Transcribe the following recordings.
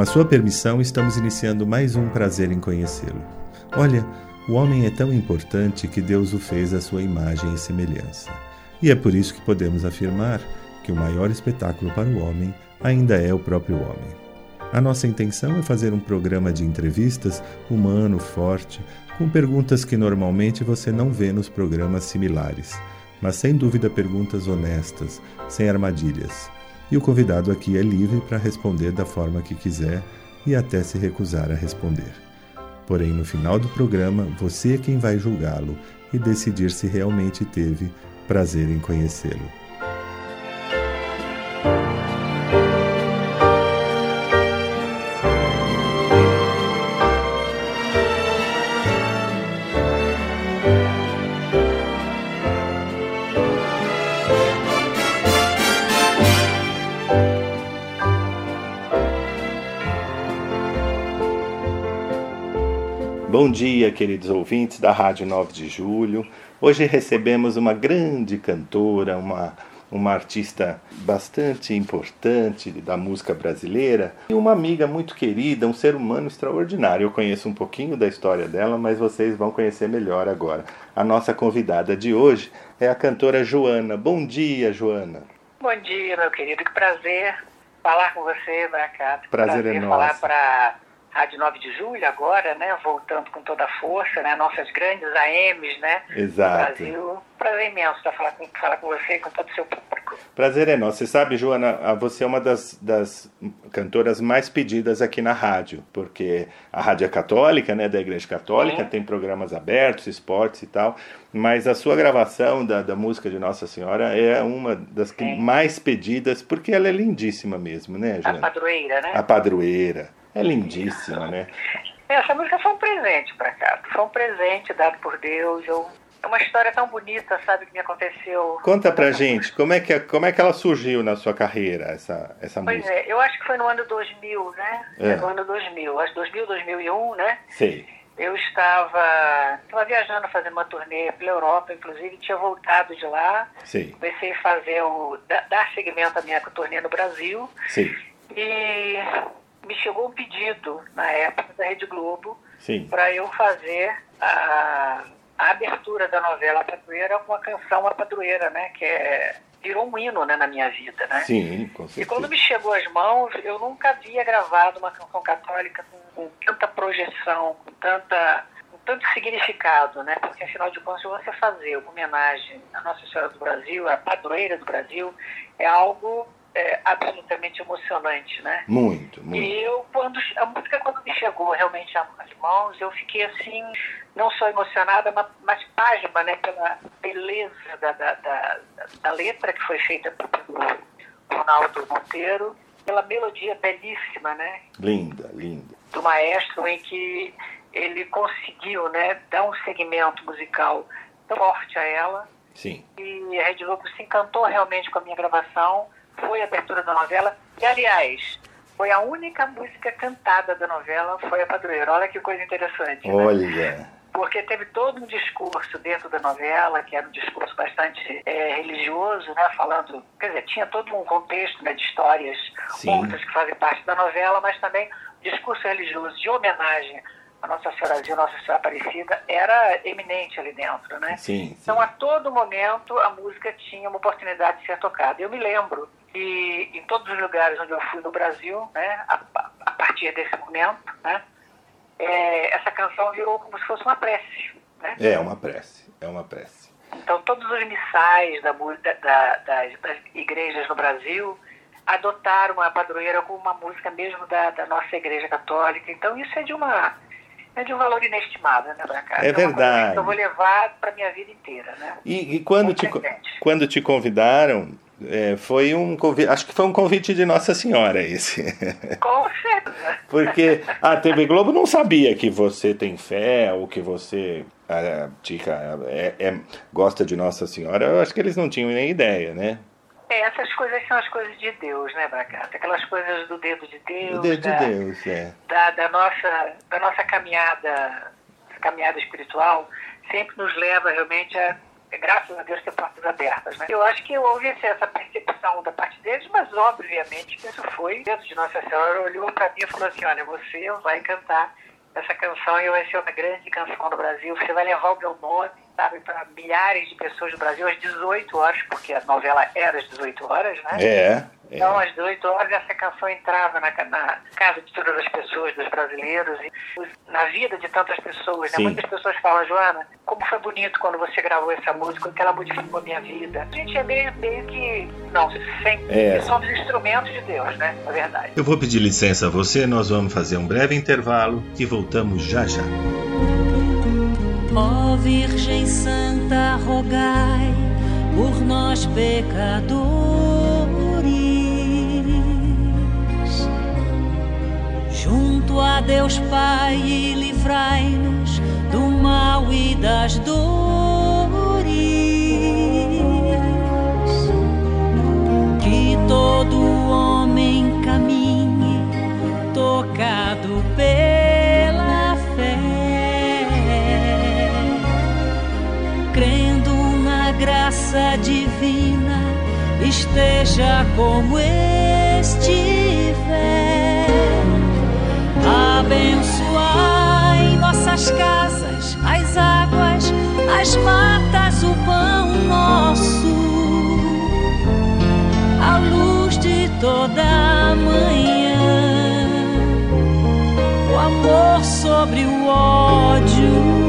Com a sua permissão, estamos iniciando mais um prazer em conhecê-lo. Olha, o homem é tão importante que Deus o fez à sua imagem e semelhança. E é por isso que podemos afirmar que o maior espetáculo para o homem ainda é o próprio homem. A nossa intenção é fazer um programa de entrevistas humano, forte, com perguntas que normalmente você não vê nos programas similares, mas sem dúvida perguntas honestas, sem armadilhas. E o convidado aqui é livre para responder da forma que quiser e até se recusar a responder. Porém, no final do programa, você é quem vai julgá-lo e decidir se realmente teve prazer em conhecê-lo. Bom dia, queridos ouvintes da Rádio 9 de Julho. Hoje recebemos uma grande cantora, uma, uma artista bastante importante da música brasileira e uma amiga muito querida, um ser humano extraordinário. Eu conheço um pouquinho da história dela, mas vocês vão conhecer melhor agora. A nossa convidada de hoje é a cantora Joana. Bom dia, Joana. Bom dia, meu querido. Que prazer falar com você, Bracato. Prazer, prazer é nosso. falar para Rádio 9 de Julho agora, né? Voltando com toda a força, né? Nossas grandes AMs, né? Exato. Do Brasil. Prazer imenso estar falar com, falar com você e com todo o seu público. Prazer é nosso. Você sabe, Joana, você é uma das, das cantoras mais pedidas aqui na rádio, porque a rádio é católica, né? Da Igreja Católica, Sim. tem programas abertos, esportes e tal, mas a sua gravação da, da música de Nossa Senhora é uma das que mais pedidas, porque ela é lindíssima mesmo, né, Joana? A padroeira, né? A padroeira. É lindíssima, né? Essa música foi um presente para cá. Foi um presente dado por Deus. Eu... É uma história tão bonita, sabe, que me aconteceu. Conta pra gente, como é, que, como é que ela surgiu na sua carreira, essa, essa pois música? Pois é, eu acho que foi no ano 2000, né? É. No ano 2000, acho 2000, 2001, né? Sei. Eu estava, estava viajando, fazendo uma turnê pela Europa, inclusive, tinha voltado de lá. Sim. Comecei a fazer o. dar seguimento à minha turnê no Brasil. Sim. E me chegou um pedido na época da Rede Globo para eu fazer a, a, abertura da novela Padroeira com a canção A Padroeira, né? Que é, virou um hino né, na minha vida, né? Sim, com certeza. E quando me chegou às mãos, eu nunca havia gravado uma canção católica com, com tanta projeção, com tanta com tanto significado, né? Porque afinal de contas, você fazer uma homenagem à Nossa Senhora do Brasil, à padroeira do Brasil, é algo é, absolutamente emocionante, né? Muito, muito. E eu, quando a música quando me chegou realmente às mãos, eu fiquei assim, não só emocionada, mas, mas página, né? Pela beleza da, da, da, da letra que foi feita pelo Ronaldo Monteiro, pela melodia belíssima, né? Linda, linda. Do maestro, em que ele conseguiu, né? Dar um segmento musical tão forte a ela. Sim. E a Rede Globo se encantou realmente com a minha gravação foi a abertura da novela. E, aliás, foi a única música cantada da novela, foi a Padroeira. Olha que coisa interessante. Né? Olha. Né? Porque teve todo um discurso dentro da novela, que era um discurso bastante é, religioso, né? Falando, quer dizer, tinha todo um contexto né, de histórias curtas que fazem parte da novela, mas também discurso religioso de homenagem a Nossa Senhorazinha, Nossa Senhora Aparecida, era eminente ali dentro, né? Sim, sim. Então, a todo momento, a música tinha uma oportunidade de ser tocada. Eu me lembro e em todos os lugares onde eu fui no Brasil, né, a, a partir desse momento, né, é, essa canção virou como se fosse uma prece. Né? É uma prece, é uma prece. Então, todos os missais da, da, das, das igrejas no Brasil adotaram a padroeira como uma música mesmo da, da nossa igreja católica. Então, isso é de uma é de um valor inestimável, né, Branca? É verdade. eu vou levar para minha vida inteira, né? E, e quando, te, quando te convidaram, é, foi um convite, acho que foi um convite de Nossa Senhora esse. Com certeza. Porque a TV Globo não sabia que você tem fé ou que você é, é, é, gosta de Nossa Senhora. Eu acho que eles não tinham nem ideia, né? É, essas coisas são as coisas de Deus, né, Bracata? Aquelas coisas do dedo de Deus. Do dedo da, de Deus, é. Da, da, nossa, da nossa caminhada, caminhada espiritual, sempre nos leva realmente a graças a Deus, ter portas abertas. Né? Eu acho que houve essa percepção da parte deles, mas obviamente que isso foi dentro de Nossa Senhora, olhou para mim e falou assim, olha, você vai cantar essa canção e vai ser uma grande canção do Brasil, você vai levar o meu nome, sabe, para milhares de pessoas do Brasil às 18 horas, porque a novela era às 18 horas, né? É. É. Então, às 18 horas, essa canção entrava na, na, casa de todas as pessoas, dos brasileiros, e na vida de tantas pessoas. Né? Muitas pessoas falam, Joana, como foi bonito quando você gravou essa música, que ela modificou a minha vida. A gente é meio, meio que. Não, sempre. É. Somos instrumentos de Deus, né? Na verdade. Eu vou pedir licença a você, nós vamos fazer um breve intervalo e voltamos já já. Virgem Santa, rogai por nós pecadores junto a Deus Pai livrai-nos do mal e das dores. Que todo homem caminhe tocado pela graça divina, esteja como estiver Abençoai nossas casas, as águas, as matas, o pão nosso, a luz de toda manhã, o amor sobre o ódio.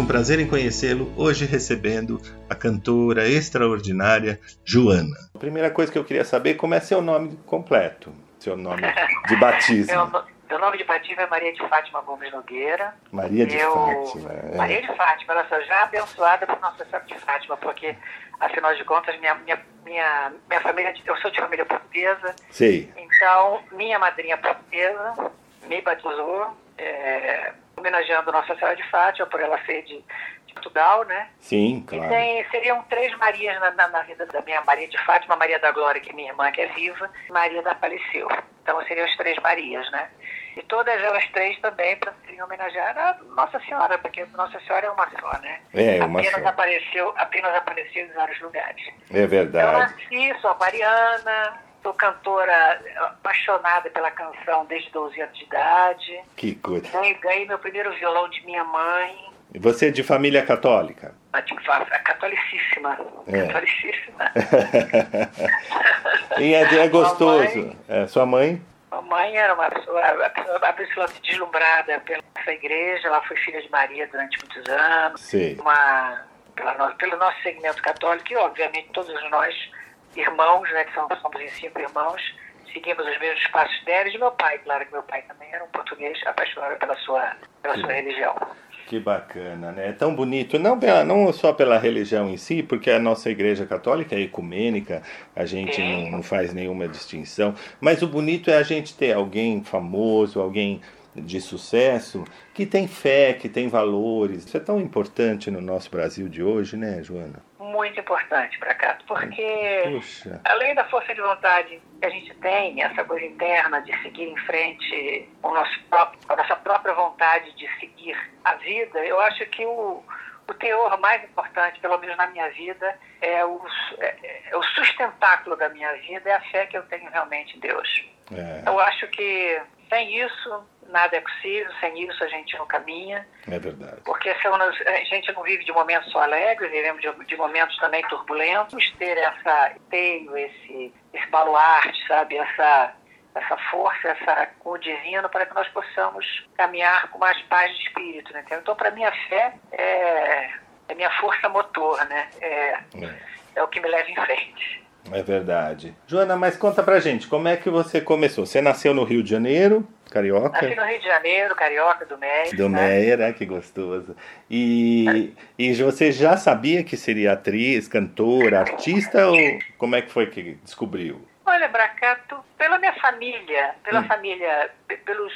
Com prazer em conhecê-lo, hoje recebendo a cantora extraordinária Joana. A primeira coisa que eu queria saber, como é seu nome completo, seu nome de batismo. meu, meu nome de batismo é Maria de Fátima Gomes Nogueira. Maria de eu, Fátima. É. Maria de Fátima, ela só já abençoada por Nossa Senhora de Fátima, porque, afinal de contas, minha, minha, minha, minha família, eu sou de família portuguesa. Sei. Então, minha madrinha portuguesa me batizou. É, homenageando Nossa Senhora de Fátima, por ela ser de, de Portugal, né? Sim, claro. E tem, seriam três Marias na, na, na, vida da minha Maria de Fátima, Maria da Glória, que é minha irmã, que é viva, Maria da Faleceu. Então seriam as três Marias, né? E todas elas três também para serem homenagear a Nossa Senhora, porque Nossa Senhora é uma só, né? É, uma apenas só. Apareceu, apenas apareceu em vários lugares. É Eu verdade. nasci, sou mariana, sou cantora apaixonada pela canção desde 12 anos de idade. Que coisa. Ganhei, meu primeiro violão de minha mãe, E Você é de família católica? a de fa- a catolicíssima. É. Catolicíssima. E é, é gostoso. Mamãe. É, sua mãe? Mamãe era uma pessoa absolutamente deslumbrada pela igreja, ela foi filha de Maria durante muitos anos, Sei. uma, pela pelo nosso segmento católico e, obviamente, todos nós, irmãos, né, que somos, somos em cinco irmãos, seguimos os mesmos passos dela e de meu pai. Claro que meu pai também era um português apaixonado pela sua, pela sua religião. Que bacana, né? É tão bonito, não, pela- não só pela religião em si, porque a nossa igreja católica é ecumênica, a gente não, não faz nenhuma distinção, mas o bonito é a gente ter alguém famoso, alguém de sucesso, que tem fé, que tem valores. Isso é tão importante no nosso Brasil de hoje, né, Joana? Muito importante para cá, porque Puxa, além da força de vontade que a gente tem, essa coisa interna de seguir em frente com, o nosso próprio, a nossa própria vontade de seguir a vida, eu acho que o, o teor mais importante, pelo menos na minha vida, é o, é, é o sustentáculo da minha vida, é a fé que eu tenho realmente em Deus. é, Eu acho que sem isso nada é possível, sem isso a gente não caminha. é verdade. Porque nos- a gente não vive de momentos só alegres, vivemos de, de momentos também turbulentos. Ter essa teio, esse, esse baluarte, sabe? Essa, essa força, essa com o divino, para que nós possamos caminhar com mais paz de espírito. Né? Então, para mim, a fé é, é minha força motor, né? É, É. é o que me leva em frente. É verdade. Joana, mas conta pra gente, como é que você começou? Você nasceu no Rio de Janeiro, carioca? Nasci no Rio de Janeiro, carioca, do México. Do né? Meyer, ah, que gostoso. E, e você já sabia que seria atriz, cantora, artista ou como é que foi que descobriu? Olha, Bracato, pela minha família, pela família, pe- pelos,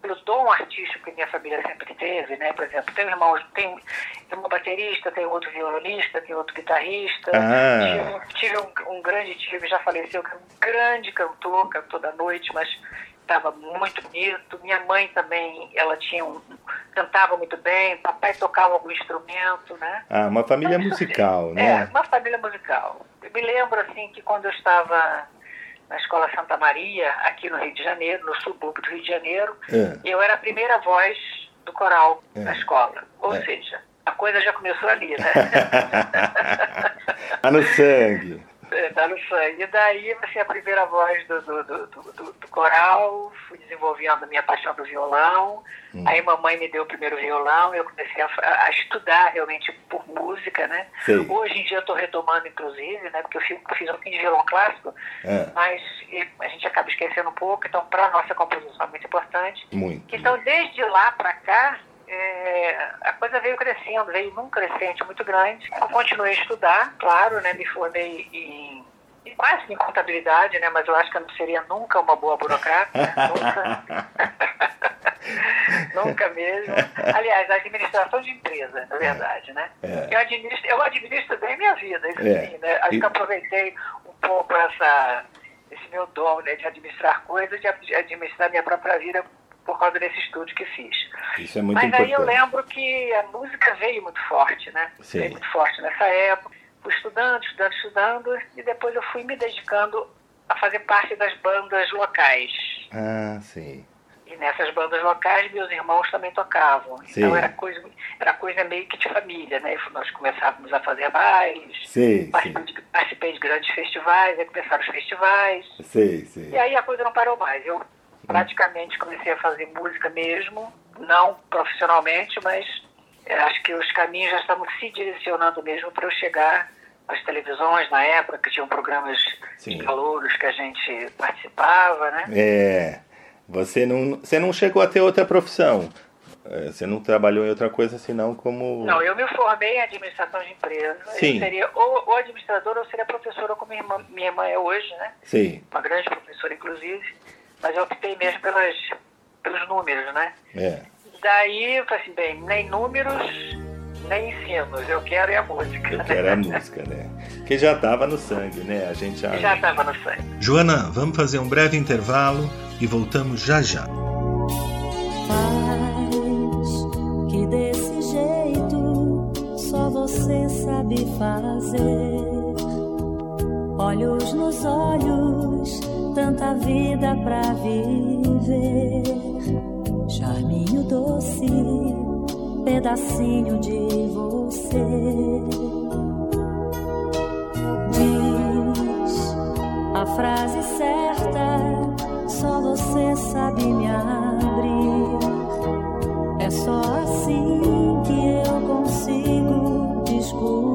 pelo dom artístico que minha família sempre teve, né? Por exemplo, tem irmãos, tem, tem uma baterista, tem outro violonista, tem outro guitarrista. Ah. Tive, tive um, um grande tio que já faleceu, que é um grande cantor, cantou da noite, mas estava muito bonito. Minha mãe também, ela tinha um, cantava muito bem, papai tocava algum instrumento, né? Ah, uma família musical, É, né? uma família musical. Eu me lembro, assim, que quando eu estava na Escola Santa Maria, aqui no Rio de Janeiro, no subúrbio do Rio de Janeiro, É. eu era a primeira voz do coral É. da escola. Ou É. seja, a coisa já começou ali, né? tá no sangue. É, tá no sangue. E daí, assim, a primeira voz do, do, do, do- do- coral, fui desenvolvendo a minha paixão do violão. Hum. Aí mamãe me deu o primeiro violão, eu comecei a, a estudar realmente por música, né? Sei. Hoje em dia eu estou retomando, inclusive, né? Porque eu fiz, eu fiz um pouquinho de violão clássico, É. mas a gente acaba esquecendo um pouco, então para a nossa composição é muito importante. Muito. Então, desde lá para cá, é, a coisa veio crescendo, veio num crescente muito grande. Eu continuei a estudar, claro, né? Me formei em, em quase em contabilidade, né? Mas eu acho que eu não seria nunca uma boa burocrata, né? nunca. nunca mesmo. Aliás, a administração de empresa, na verdade, né? É. Eu, administro, eu administro bem minha vida, isso É. sim, né? Acho E- que aproveitei um pouco essa, esse meu dom né, de administrar coisas, de ad- administrar minha própria vida por causa desse estudo que fiz. Isso é muito Mas importante. aí eu lembro que a música veio muito forte, né? Sim. Veio muito forte nessa época. Fui estudando, estudando, estudando, e depois eu fui me dedicando a fazer parte das bandas locais. Ah, sim. E nessas bandas locais, meus irmãos também tocavam. Sim. Então era coisa, era coisa meio que de família, né? Nós começávamos a fazer bailes, sim. participei de, participei de grandes festivais, aí começaram os festivais. Sei, sei. E aí a coisa não parou mais. Eu praticamente comecei a fazer música mesmo, não profissionalmente, mas eh, acho que os caminhos já estavam se direcionando mesmo para eu chegar às televisões na época, que tinham programas Sim. de calouros que a gente participava, né? É. Você não, você não chegou a ter outra profissão. É, Você não trabalhou em outra coisa senão como. Não, eu me formei em administração de empresa. Sim. Eu seria ou, ou administradora ou seria professora, como minha irmã, minha irmã é hoje, né? Sei. Uma grande professora, inclusive mas eu optei mesmo pelas, pelos números, né? É. Daí eu falei assim, bem, nem números, nem ensinos, eu quero é a música. Eu né? quero a música, né? Que já tava no sangue, né? A gente já... Já estava no sangue. Joana, vamos fazer um breve intervalo e voltamos já já. Que desse jeito só você sabe fazer. Olhos nos olhos tanta vida pra viver. Charminho doce, pedacinho de você. Diz a frase certa, só você sabe me abrir. É só assim que eu consigo descobrir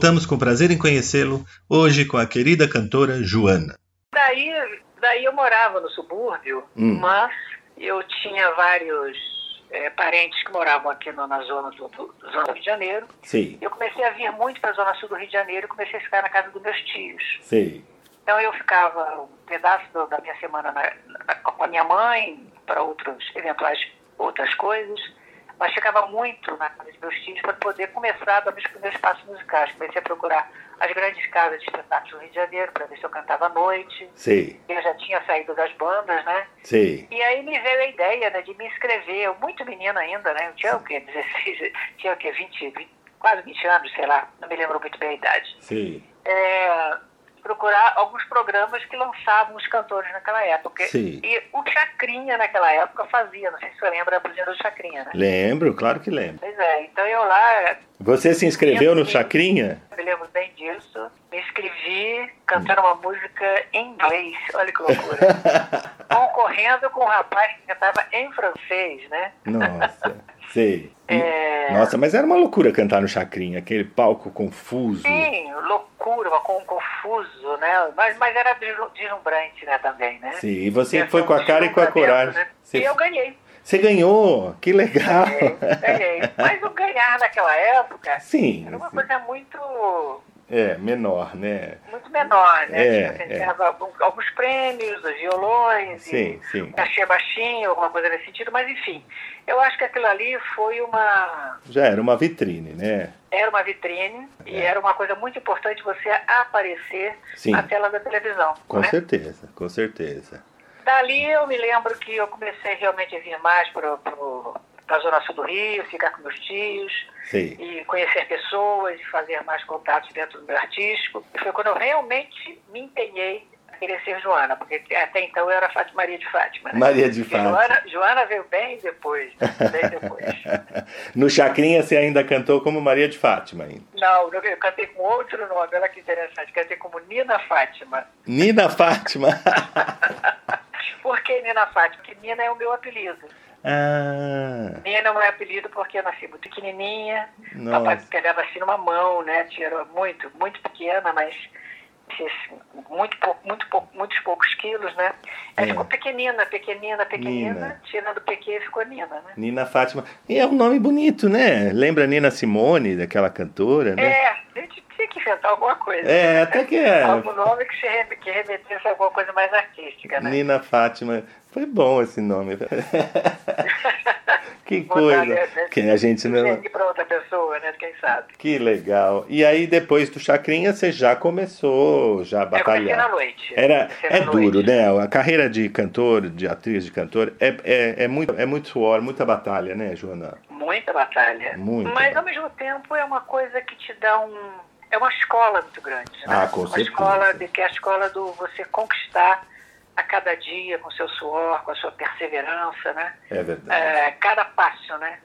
vez. Voltamos com prazer em conhecê-lo, hoje com a querida cantora Joana. Daí, daí eu morava no subúrbio, Hum. mas eu tinha vários eh, parentes que moravam aqui no- na zona do, do- zona do Rio de Janeiro. Sei, Eu comecei a vir muito para a zona sul do Rio de Janeiro e comecei a ficar na casa dos meus tios. sei. Então eu ficava um pedaço do- da minha semana na- na- com a minha mãe, para outros eventuais outras coisas, mas ficava muito na casa dos meus tios para poder começar a dar meus primeiros passos musicais. Comecei a procurar as grandes casas de espetáculos do Rio de Janeiro para ver se eu cantava à noite. Sei, Eu já tinha saído das bandas, né? sei. E aí me veio a ideia né, de me inscrever, eu muito menina ainda, né? Eu tinha o quê? 16, tinha o quê? 20, 20, quase 20 anos, sei lá, não me lembro muito bem a idade. Sei. É, procurar alguns programas que lançavam os cantores naquela época. Sim. E o Chacrinha naquela época fazia, não sei se você lembra a buzina do Chacrinha, né? Lembro, claro que lembro. Pois é, então eu lá, Você se inscreveu no. Chacrinha? me lembro bem disso, me inscrevi cantando uma música em inglês, olha que loucura. Concorrendo com um rapaz que cantava em francês, né? Nossa, sei. É, Nossa, mas era uma loucura cantar no Chacrinha, aquele palco confuso. Sim, loucura, com- confuso, né? Mas, mas era deslu- deslumbrante, né, também, né? Sim, e você foi com a cara e com a coragem. né? Você, E eu ganhei. você ganhou, que legal. Ganhei, ganhei. Mas o ganhar naquela época Sim, era uma sim. coisa muito É, menor, né? Muito menor, né? É, tipo, é. alguns prêmios, os violões, Sim, e sim. cachê baixinho, alguma coisa nesse sentido, mas enfim. Eu acho que aquilo ali foi uma. Já era uma vitrine, né? Era uma vitrine e É. era uma coisa muito importante você aparecer Sim. na tela da televisão. Com né? certeza, com certeza. Dali eu me lembro que eu comecei realmente a vir mais para a Zona Sul do Rio, ficar com meus tios Sim. e conhecer pessoas e fazer mais contatos dentro do meu artístico. E foi quando eu realmente me empenhei a querer ser Joana, porque até então eu era Fátima Maria de Fátima. Né? Maria de Fátima. Joana, Joana veio bem depois, bem depois. No Chacrinha você ainda cantou como Maria de Fátima ainda. Não, eu cantei com outro nome, olha que interessante, cantei como Nina Fátima. Nina Fátima. Por que Nina Fátima? Porque Nina é o meu apelido. Ah, Nina é o meu apelido porque eu nasci muito pequenininha. Nossa. Papai pegava assim numa mão, né? Tirou muito, muito pequena, mas assim, muito pouco, muito pouco, muitos poucos quilos, né? Aí É. ficou pequenina, pequenina, pequenina, Nina. tirando o PQ ficou Nina, né? Nina Fátima. E é um nome bonito, né? Lembra Nina Simone, daquela cantora, né? É, a gente tinha que inventar alguma coisa. É, até que é. Algum nome que, se que remetesse a alguma coisa mais artística, né? Nina Fátima. Foi bom esse nome. que coisa. Que a gente não. Para outra pessoa, né? Quem sabe? Que legal. E aí, depois do Chacrinha, você já começou já a comecei na batalhar. noite. Era, é duro, né? A carreira de cantor, de atriz, de cantor, é, é, é, muito, é muito suor, muita batalha, né, Joana? Muita batalha. Muita Mas ao mesmo tempo é uma coisa que te dá um. É uma escola muito grande. Né? Ah, com uma certeza. escola de, que é a escola do você conquistar a cada dia com seu suor, com a sua perseverança, né? É verdade. É, cada passo, né?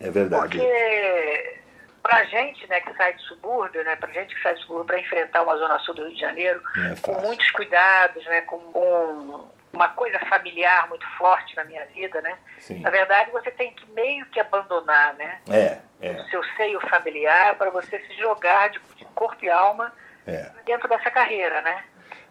É verdade. Porque pra gente, né, que sai do subúrbio, né, pra gente que sai do subúrbio para enfrentar uma zona sul do Rio de Janeiro, é com muitos cuidados, né, com um- uma coisa familiar muito forte na minha vida, né? Sim. Na verdade, você tem que meio que abandonar, né? É, é, o seu seio familiar para você se jogar de, de corpo e alma é. dentro dessa carreira, né?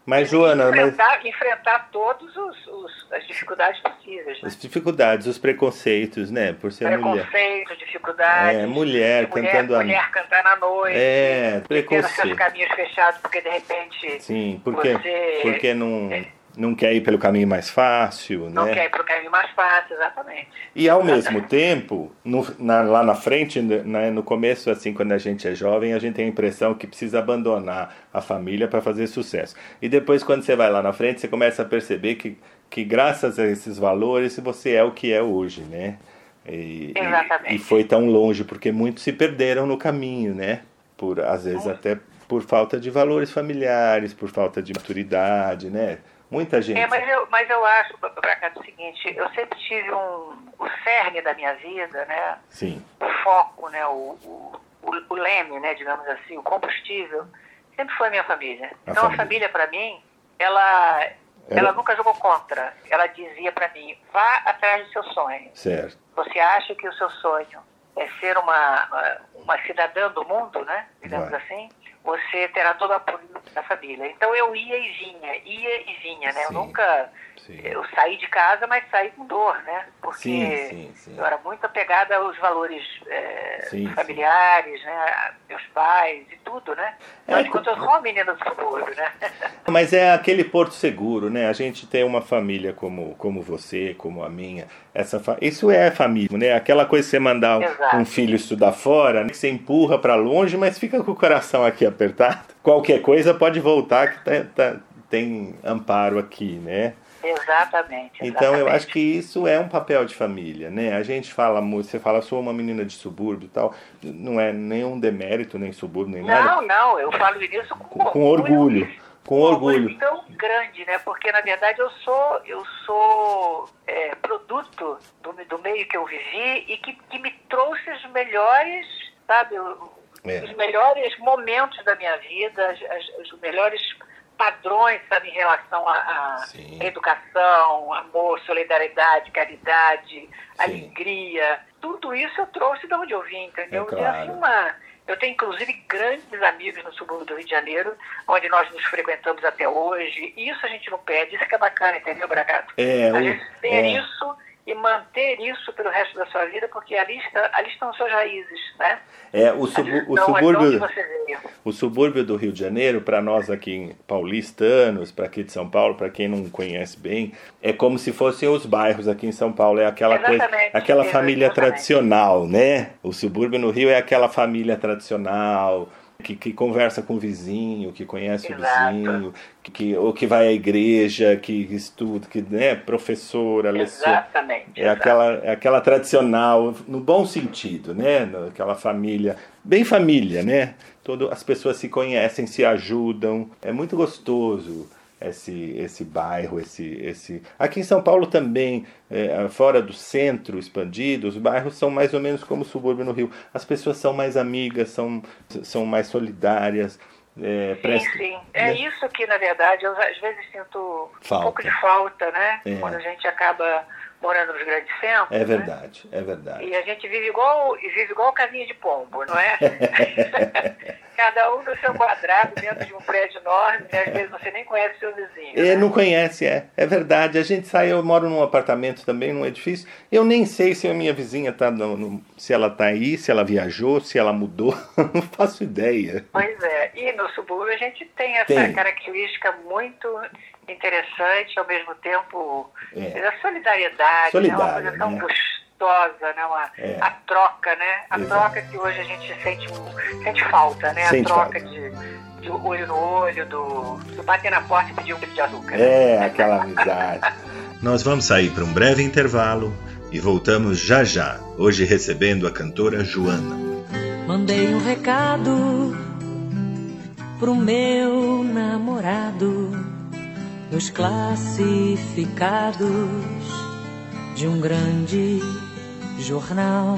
Mas, Joana, mas enfrentar, enfrentar todos os, os- as dificuldades possíveis, né? as dificuldades, os preconceitos, né? Por ser mulher. Preconceitos, dificuldades. É, mulher de mulher, cantando a- mulher cantar na noite. É, preconceito. seus caminhos fechados porque de repente Sim, porque, Você- porque não, não quer ir pelo caminho mais fácil, não né? quer ir para o caminho mais fácil, exatamente. E ao mesmo tempo, no- na- lá na frente, né, no começo, assim, quando a gente é jovem, a gente tem a impressão que precisa abandonar a família para fazer sucesso. E depois, quando você vai lá na frente, você começa a perceber que, que graças a esses valores, você é o que é hoje, né? E, Exatamente. e, e foi tão longe, porque muitos se perderam no caminho, né? Por, às vezes até por falta de valores familiares, por falta de maturidade, né? Muita gente. É, mas eu, mas eu acho, Bracato, o seguinte, eu sempre tive um, o cerne da minha vida, né? Sim, o foco, né, o, o, o- leme, né, digamos assim, o combustível, sempre foi a minha família. A então família. a família para mim, ela Era- ela nunca jogou contra. Ela dizia para mim: vá atrás do seu sonho. certo. Você acha que o seu sonho é ser uma uma, uma cidadã do mundo, né, digamos Vai. assim? Você terá todo o apoio da família. Então eu ia e vinha, ia e vinha, né? Sim. Eu nunca Sim. eu saí de casa, mas saí com dor, né? Porque Sim, eu era muito apegada aos valores é, familiares, né? Meus pais e tudo, né? É, de contas, eu sou uma menina do subúrbio, né? Mas é aquele porto seguro, né? A gente tem uma família como, como você, como a minha. Essa. Isso é família, né? Aquela coisa de você mandar um- um filho estudar fora, né? você empurra para longe, mas fica com o coração aqui apertado. Qualquer coisa pode voltar que tá- tá- tem amparo aqui, né? exatamente. Então eu exatamente. acho que isso é um papel de família, né? A gente fala muito, você fala, sou uma menina de subúrbio e tal, não é nenhum demérito, nem subúrbio, nem nada. Não, não, eu falo isso com, Com, com orgulho, com um orgulho. tão grande, né? Porque na verdade eu sou eu sou é, produto do, do meio que eu vivi e que, que me trouxe os melhores, sabe, É. os melhores momentos da minha vida, as- as- os melhores padrões, sabe, em relação à educação, amor, solidariedade, caridade, Sim. alegria. Tudo isso eu trouxe de onde eu vim, entendeu? É claro. assim, uma, eu tenho, inclusive, grandes amigos no subúrbio do Rio de Janeiro, onde nós nos frequentamos até hoje. Isso a gente não perde, isso que é bacana, entendeu, Bragato? É, a gente ter é. isso e manter isso pelo resto da sua vida, porque ali, está, ali estão suas raízes, né? É, o, sub, o subúrbio, o subúrbio do Rio de Janeiro, para nós aqui paulistanos, para aqui de São Paulo, para quem não conhece bem, é como se fossem os bairros aqui em São Paulo, é aquela coisa, aquela família tradicional, né? O subúrbio no Rio é aquela família tradicional, que, que, conversa com o vizinho, que conhece Exato. o vizinho, que, que, ou que vai à igreja, que estuda, que né, professora, Exatamente. É aquela, é aquela tradicional, no bom sentido, né? Aquela família, bem família, né? Todo, as pessoas se conhecem, se ajudam, é muito gostoso esse, esse bairro, esse, esse. Aqui em São Paulo também, é, fora do centro expandido, os bairros são mais ou menos como o subúrbio no Rio. As pessoas são mais amigas, são, são mais solidárias. É, sim, sim. É né? isso que, na verdade, eu às vezes sinto falta. um pouco de falta, né? É. Quando a gente acaba morando nos grandes centros. É né? verdade, né? é verdade. E a gente vive igual, vive igual casinha de pombo, não é? Cada um no seu quadrado, dentro de um prédio enorme, e às vezes você nem conhece seu vizinho. É, né? não conhece, é. É verdade. A gente sai, eu moro num apartamento também, num edifício. Eu nem sei se a minha vizinha tá no, no, se ela tá aí, se ela viajou, se ela mudou. não faço ideia. Pois é. E no subúrbio a gente tem essa tem. característica muito interessante, ao mesmo tempo é. a solidariedade, Solidária, né? uma coisa tão né? gostosa, né? Uma, é. a troca, né? A Exato. troca que hoje a gente sente, sente falta, né? Sente a troca falta. de, de olho no olho, do, do bater na porta e pedir um quilo de açúcar. É, né? aquela amizade. Nós vamos sair para um breve intervalo e voltamos já já, hoje recebendo a cantora Joana. Mandei um recado pro meu namorado nos classificados de um grande jornal,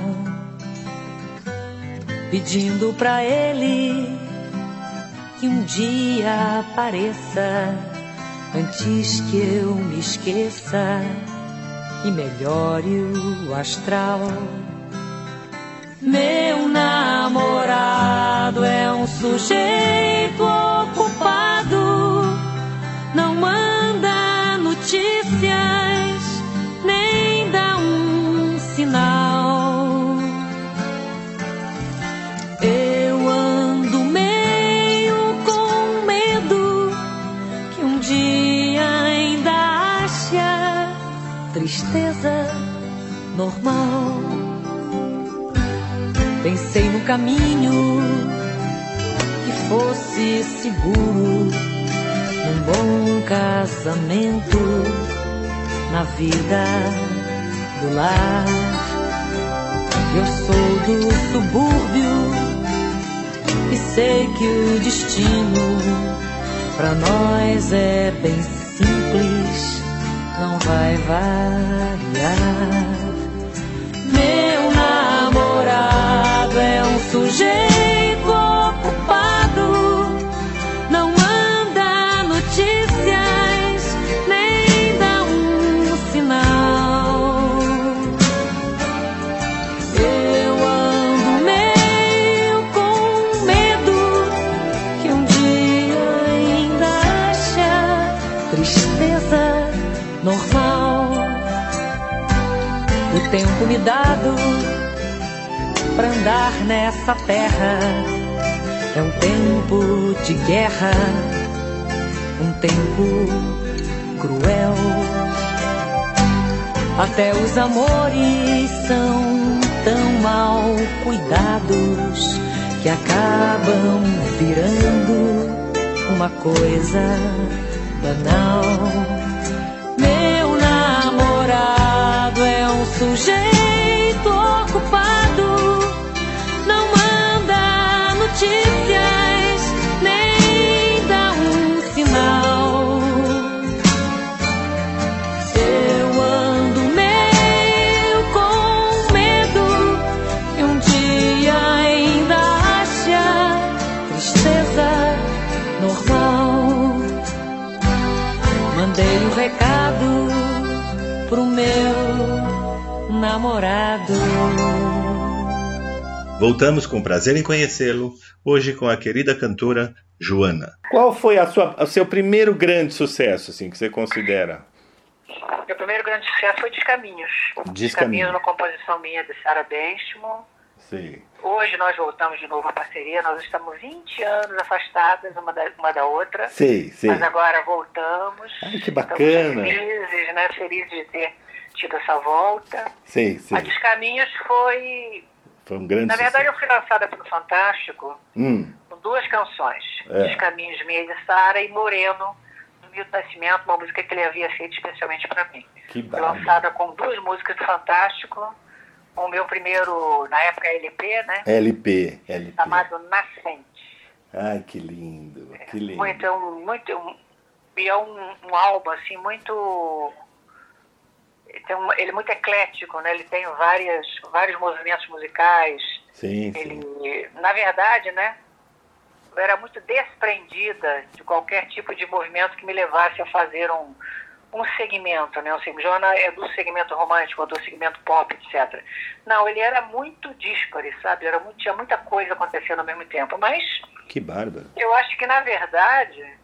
pedindo para ele que um dia apareça antes que eu me esqueça e melhore o astral. Meu namorado é um sujeito normal. Pensei no caminho que fosse seguro um bom casamento na vida do lar. Eu sou do subúrbio e sei que o destino para nós é bem simples, não vai variar. Meu namorado é um sujeito Me dado pra andar nessa terra é um tempo de guerra um tempo cruel. Até os amores são tão mal cuidados que acabam virando uma coisa banal. É um sujeito ocupado, namorado. Voltamos com prazer em conhecê-lo, hoje com a querida cantora Joana. Qual foi a sua, o seu primeiro grande sucesso, assim, que você considera? Meu primeiro grande sucesso foi Descaminhos. Descaminhos. Descaminhos, uma composição minha de Sara Benchmo. Sim. Hoje nós voltamos de novo à parceria, nós estamos 20 anos afastadas uma da, uma da outra. Sei, sei. Mas agora voltamos. Ai, que bacana. Estamos felizes, né? Felizes de ter tido essa volta. Sei, sei. A Descaminhos foi. Foi um grande Na verdade, sucesso. eu fui lançada pelo Fantástico Hum, com duas canções: É. Descaminhos Minha de Sara e Moreno, do Milton Nascimento, uma música que ele havia feito especialmente para mim. que bárbaro. lançada com duas músicas do Fantástico. O meu primeiro, na época, LP, né? LP, LP. Chamado Nascente. Ai, que lindo, que lindo. Muito, é muito, e é um, um álbum assim muito, tem um- ele é muito eclético, né? Ele tem várias, vários movimentos musicais. Sim, sim. Ele, na verdade, né? Eu era muito desprendida de qualquer tipo de movimento que me levasse a fazer um, um segmento, né? O Joana é do segmento romântico, ou do segmento pop, etc. Não, ele era muito díspare, sabe? Era muito, tinha muita coisa acontecendo ao mesmo tempo. Mas Que bárbaro. eu acho que, na verdade,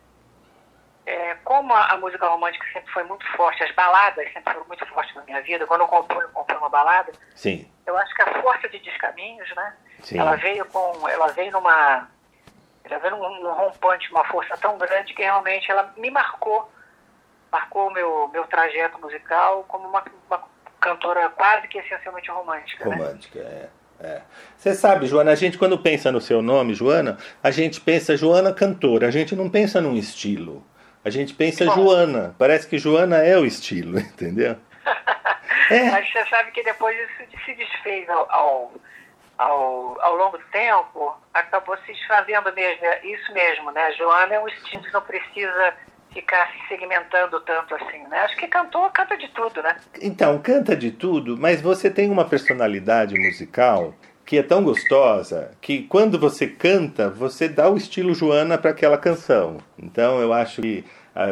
é, como a, a música romântica sempre foi muito forte, as baladas sempre foram muito fortes na minha vida, quando eu compõe, eu compõe uma balada, Sim, eu acho que a força de Descaminhos, né? sim. Ela veio com. Ela veio numa. Ela veio num, num rompante, uma força tão grande que realmente ela me marcou. Marcou o meu, meu trajeto musical como uma, uma cantora quase que essencialmente romântica. Né? Romântica, é. é. Você sabe, Joana, a gente quando pensa no seu nome, Joana, a gente pensa Joana cantora, a gente não pensa num estilo. A gente pensa Bom. Joana. Parece que Joana é o estilo, entendeu? É. Mas você sabe que depois isso se desfez ao, ao, ao, ao longo do tempo, acabou se desfazendo mesmo. É Isso mesmo, né? Joana é um estilo que não precisa ficar se segmentando tanto assim, né? Acho que cantor canta de tudo, né? Então, canta de tudo, mas você tem uma personalidade musical que é tão gostosa que quando você canta, você dá o estilo Joana para aquela canção. Então, eu acho que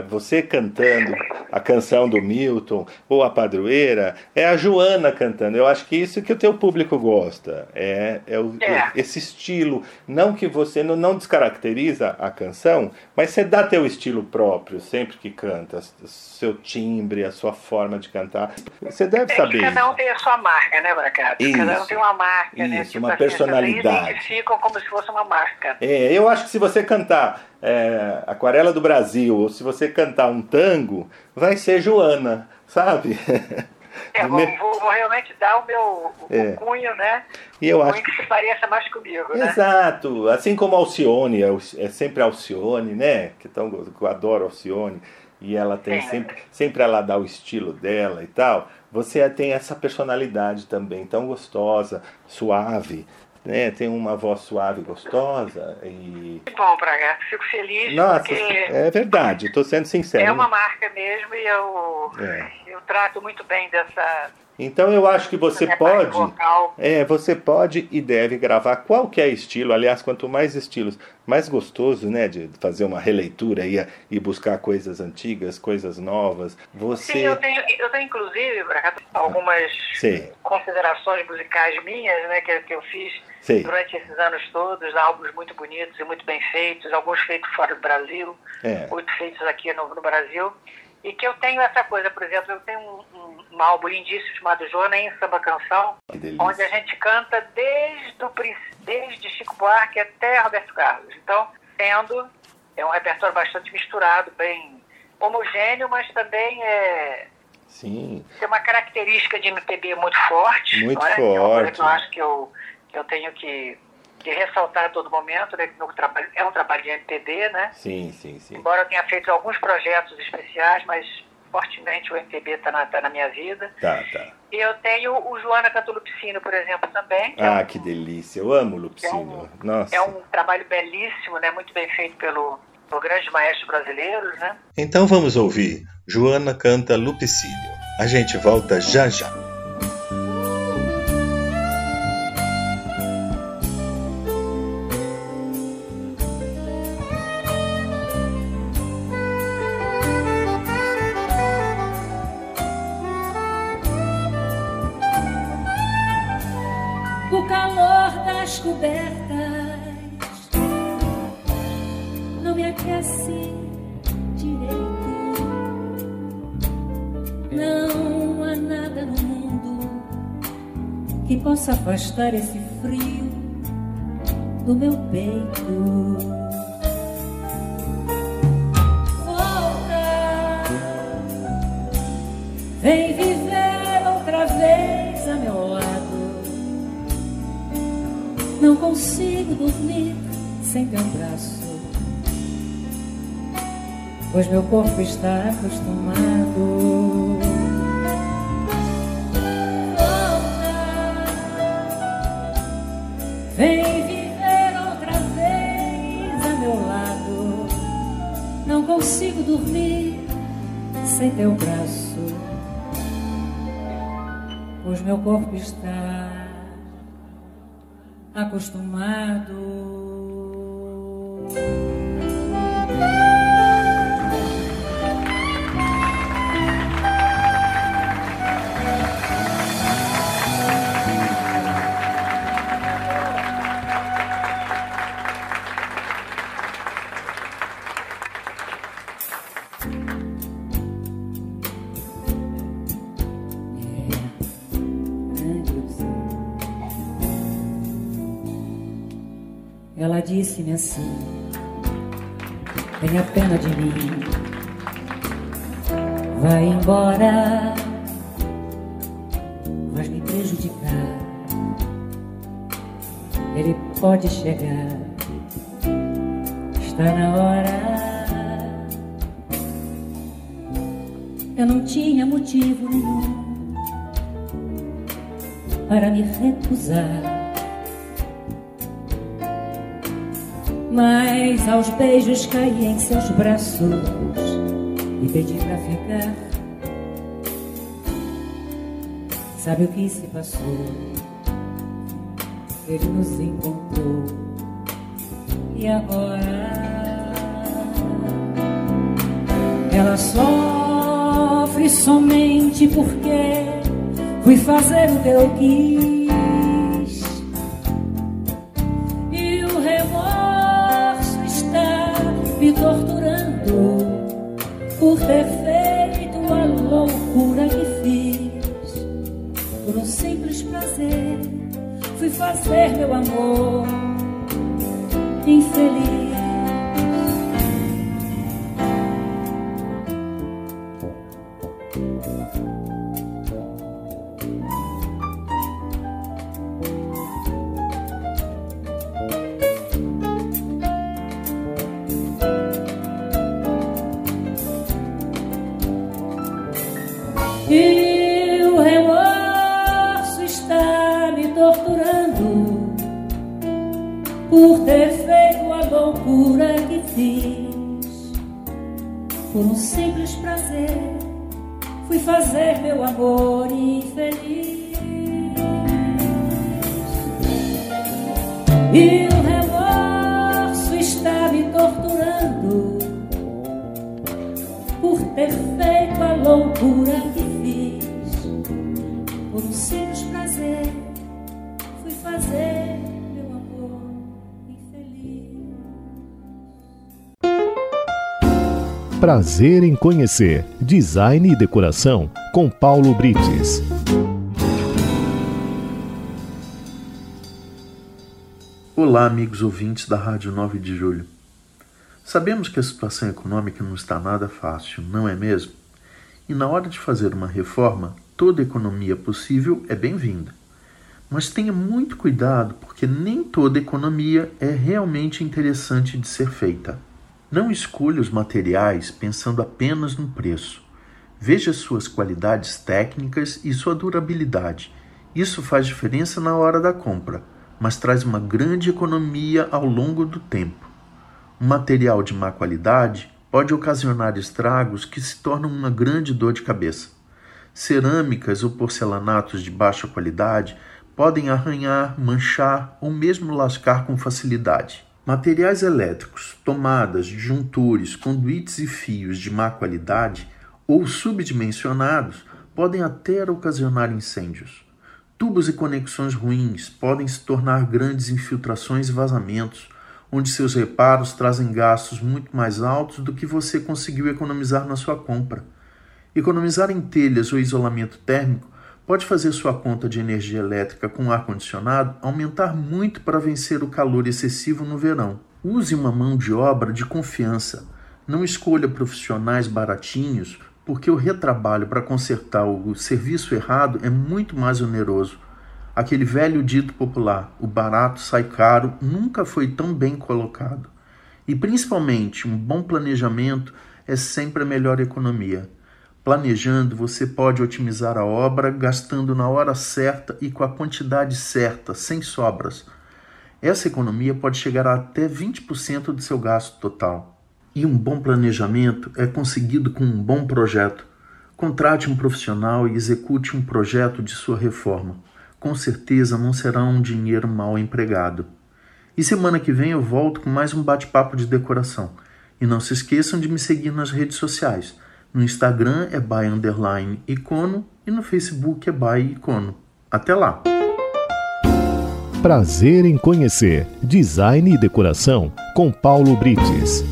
você cantando a canção do Milton ou a padroeira é a Joana cantando. Eu acho que isso que o teu público gosta. É, é, o- É. esse estilo. Não que você não, não descaracteriza a canção, mas você dá teu estilo próprio sempre que canta. Seu timbre, a sua forma de cantar. Você deve É saber. cada um tem a sua marca, né, Bracato? Cada um tem uma marca, né? Isso, uma assim, as pessoas personalidade. identificam como se fosse uma marca. É, eu acho que se você cantar é, Aquarela do Brasil ou se você cantar um tango, vai ser Joana, sabe? É, vou, vou- vou realmente dar o meu o É. cunho, né? E eu O acho cunho que se pareça mais comigo, né? Exato, assim como a Alcione, é é sempre a Alcione, né? Que tão, que eu adoro a Alcione, e ela tem É. sempre, sempre ela dá o estilo dela e tal. Você tem essa personalidade também tão gostosa, suave, né? Tem uma voz suave, gostosa e Que bom, Bracato. Fico feliz nossa, porque é verdade. Estou sendo sincero. é uma marca mesmo e eu, É. eu trato muito bem dessa Então eu acho que você pode. É, você pode e deve gravar qualquer estilo. Aliás, quanto mais estilos, mais gostoso, né? De fazer uma releitura e, e buscar coisas antigas, coisas novas. Você. Sim, eu tenho, eu tenho inclusive, algumas Sei, considerações musicais minhas, né, que, que eu fiz sei. durante esses anos todos, álbuns muito bonitos e muito bem feitos, alguns feitos fora do Brasil, É. outros feitos aqui no, no Brasil. E que eu tenho essa coisa, por exemplo, eu tenho um, um, um álbum lindíssimo chamado Joana em Samba Canção, onde a gente canta desde, o, desde Chico Buarque até Roberto Carlos. Então, sendo é um repertório bastante misturado, bem homogêneo, mas também é, Sim, tem uma característica de MPB muito forte. Muito não é? Que é uma coisa forte. que eu acho que eu, que eu tenho que, que ressaltar a todo momento, né? Que meu trabalho é um trabalho de MPB, né? sim, sim, sim. Embora eu tenha feito alguns projetos especiais, mas fortemente o MPB está na, tá na minha vida. Tá, tá. E eu tenho o Joana Cantolupicino, por exemplo, também. que é Ah, um- que delícia. Eu amo Lupicínio. Nossa. É um trabalho belíssimo, né? Muito bem feito pelo, por grandes maestros brasileiros, né? Então vamos ouvir. Joana canta Lupicínio. A gente volta já já. Afastar esse frio do meu peito. Volta, vem viver outra vez a meu lado. Não consigo dormir sem teu braço pois meu corpo está acostumado. Consigo dormir sem teu braço, pois meu corpo está acostumado. Ela disse-me assim: Tenha pena de mim, vai embora, vai me prejudicar. Ele pode chegar, está na hora. Eu não tinha motivo nenhum para me recusar. Mas aos beijos caí em seus braços e pedi pra ficar. Sabe o que se passou? Ele nos encontrou e agora ela sofre somente porque fui fazer o que eu quis. Prazer em conhecer Design e Decoração com Paulo Brites. Olá, amigos ouvintes da Rádio 9 de Julho. Sabemos que a situação econômica não está nada fácil, não é mesmo? E na hora de fazer uma reforma, toda economia possível é bem-vinda. Mas tenha muito cuidado, porque nem toda economia é realmente interessante de ser feita. Não escolha os materiais pensando apenas no preço. Veja suas qualidades técnicas e sua durabilidade. Isso faz diferença na hora da compra, mas traz uma grande economia ao longo do tempo. Um material de má qualidade pode ocasionar estragos que se tornam uma grande dor de cabeça. Cerâmicas ou porcelanatos de baixa qualidade podem arranhar, manchar ou mesmo lascar com facilidade. Materiais elétricos, tomadas, disjuntores, conduítes e fios de má qualidade ou subdimensionados podem até ocasionar incêndios. Tubos e conexões ruins podem se tornar grandes infiltrações e vazamentos, onde seus reparos trazem gastos muito mais altos do que você conseguiu economizar na sua compra. Economizar em telhas ou isolamento térmico pode fazer sua conta de energia elétrica com ar-condicionado aumentar muito para vencer o calor excessivo no verão. Use uma mão de obra de confiança. Não escolha profissionais baratinhos, porque o retrabalho para consertar o serviço errado é muito mais oneroso. Aquele velho dito popular, o barato sai caro, nunca foi tão bem colocado. E principalmente, um bom planejamento é sempre a melhor economia. Planejando, você pode otimizar a obra gastando na hora certa e com a quantidade certa, sem sobras. Essa economia pode chegar a até 20% do seu gasto total. E um bom planejamento é conseguido com um bom projeto. Contrate um profissional e execute um projeto de sua reforma com certeza não será um dinheiro mal empregado. E semana que vem eu volto com mais um bate-papo de decoração. E não se esqueçam de me seguir nas redes sociais. No Instagram é by underline icono e no Facebook é by icono. Até lá! Prazer em conhecer Design e Decoração com Paulo Brites.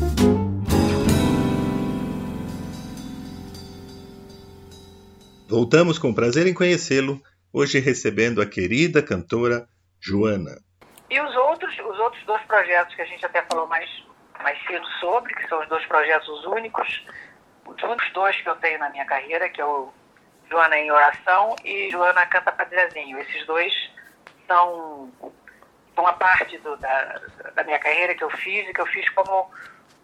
Voltamos com prazer em conhecê-lo hoje recebendo a querida cantora Joana. E os outros, os outros dois projetos que a gente até falou mais, mais cedo sobre, que são os dois projetos únicos, os únicos dois que eu tenho na minha carreira, que é o Joana em Oração e Joana Canta Padrezinho. Esses dois são uma parte do, da, da minha carreira que eu fiz e que eu fiz como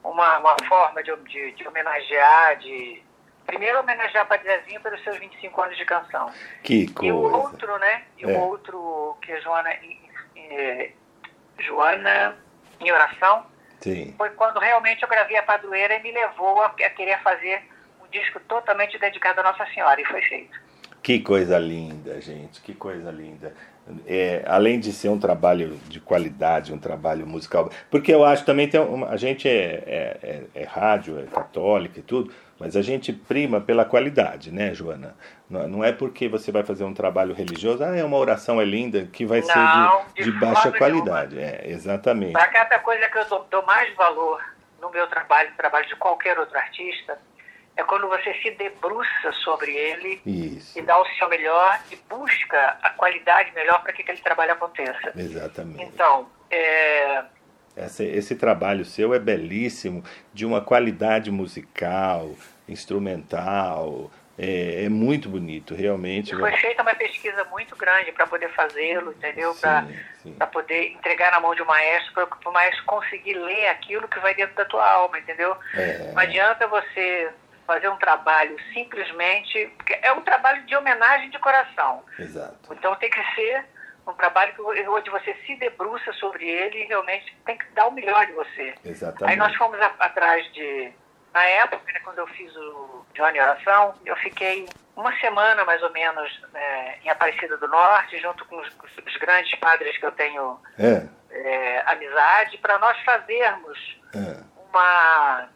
uma, uma forma de, de, de homenagear, de primeiro homenagear Padrezinho pelos seus 25 anos de canção. Que coisa. E o outro, né? E o é. outro que a Joana, é, Joana em oração, Sim. foi quando realmente eu gravei a Padroeira e me levou a, a querer fazer um disco totalmente dedicado a Nossa Senhora, e foi feito. Que coisa linda, gente, que coisa linda. É, além de ser um trabalho de qualidade, um trabalho musical, porque eu acho também tem uma, a gente é, é, é, é rádio, é católica e tudo, mas a gente prima pela qualidade, né, Joana? Não é porque você vai fazer um trabalho religioso, ah, é uma oração é linda, que vai não, ser de, de, de baixa qualidade. Nenhuma. É, exatamente. A cada coisa que eu dou, dou mais valor no meu trabalho, no trabalho de qualquer outro artista, é quando você se debruça sobre ele Isso. e dá o seu melhor e busca a qualidade melhor para que aquele trabalho aconteça. Exatamente. Então, é, esse, esse, trabalho seu é belíssimo, de uma qualidade musical, instrumental, é, é muito bonito, realmente. Foi feita uma pesquisa muito grande para poder fazê-lo, entendeu? Para poder entregar na mão de um maestro, para o maestro conseguir ler aquilo que vai dentro da tua alma, entendeu? É. Não adianta você fazer um trabalho simplesmente. Porque é um trabalho de homenagem de coração. Exato. Então tem que ser um trabalho que, onde você se debruça sobre ele e realmente tem que dar o melhor de você. Exatamente. Aí nós fomos a, atrás de. Na época, né, quando eu fiz o Johnny Oração, eu fiquei uma semana mais ou menos né, em Aparecida do Norte, junto com os, os grandes padres que eu tenho é. É, amizade, para nós fazermos é. uma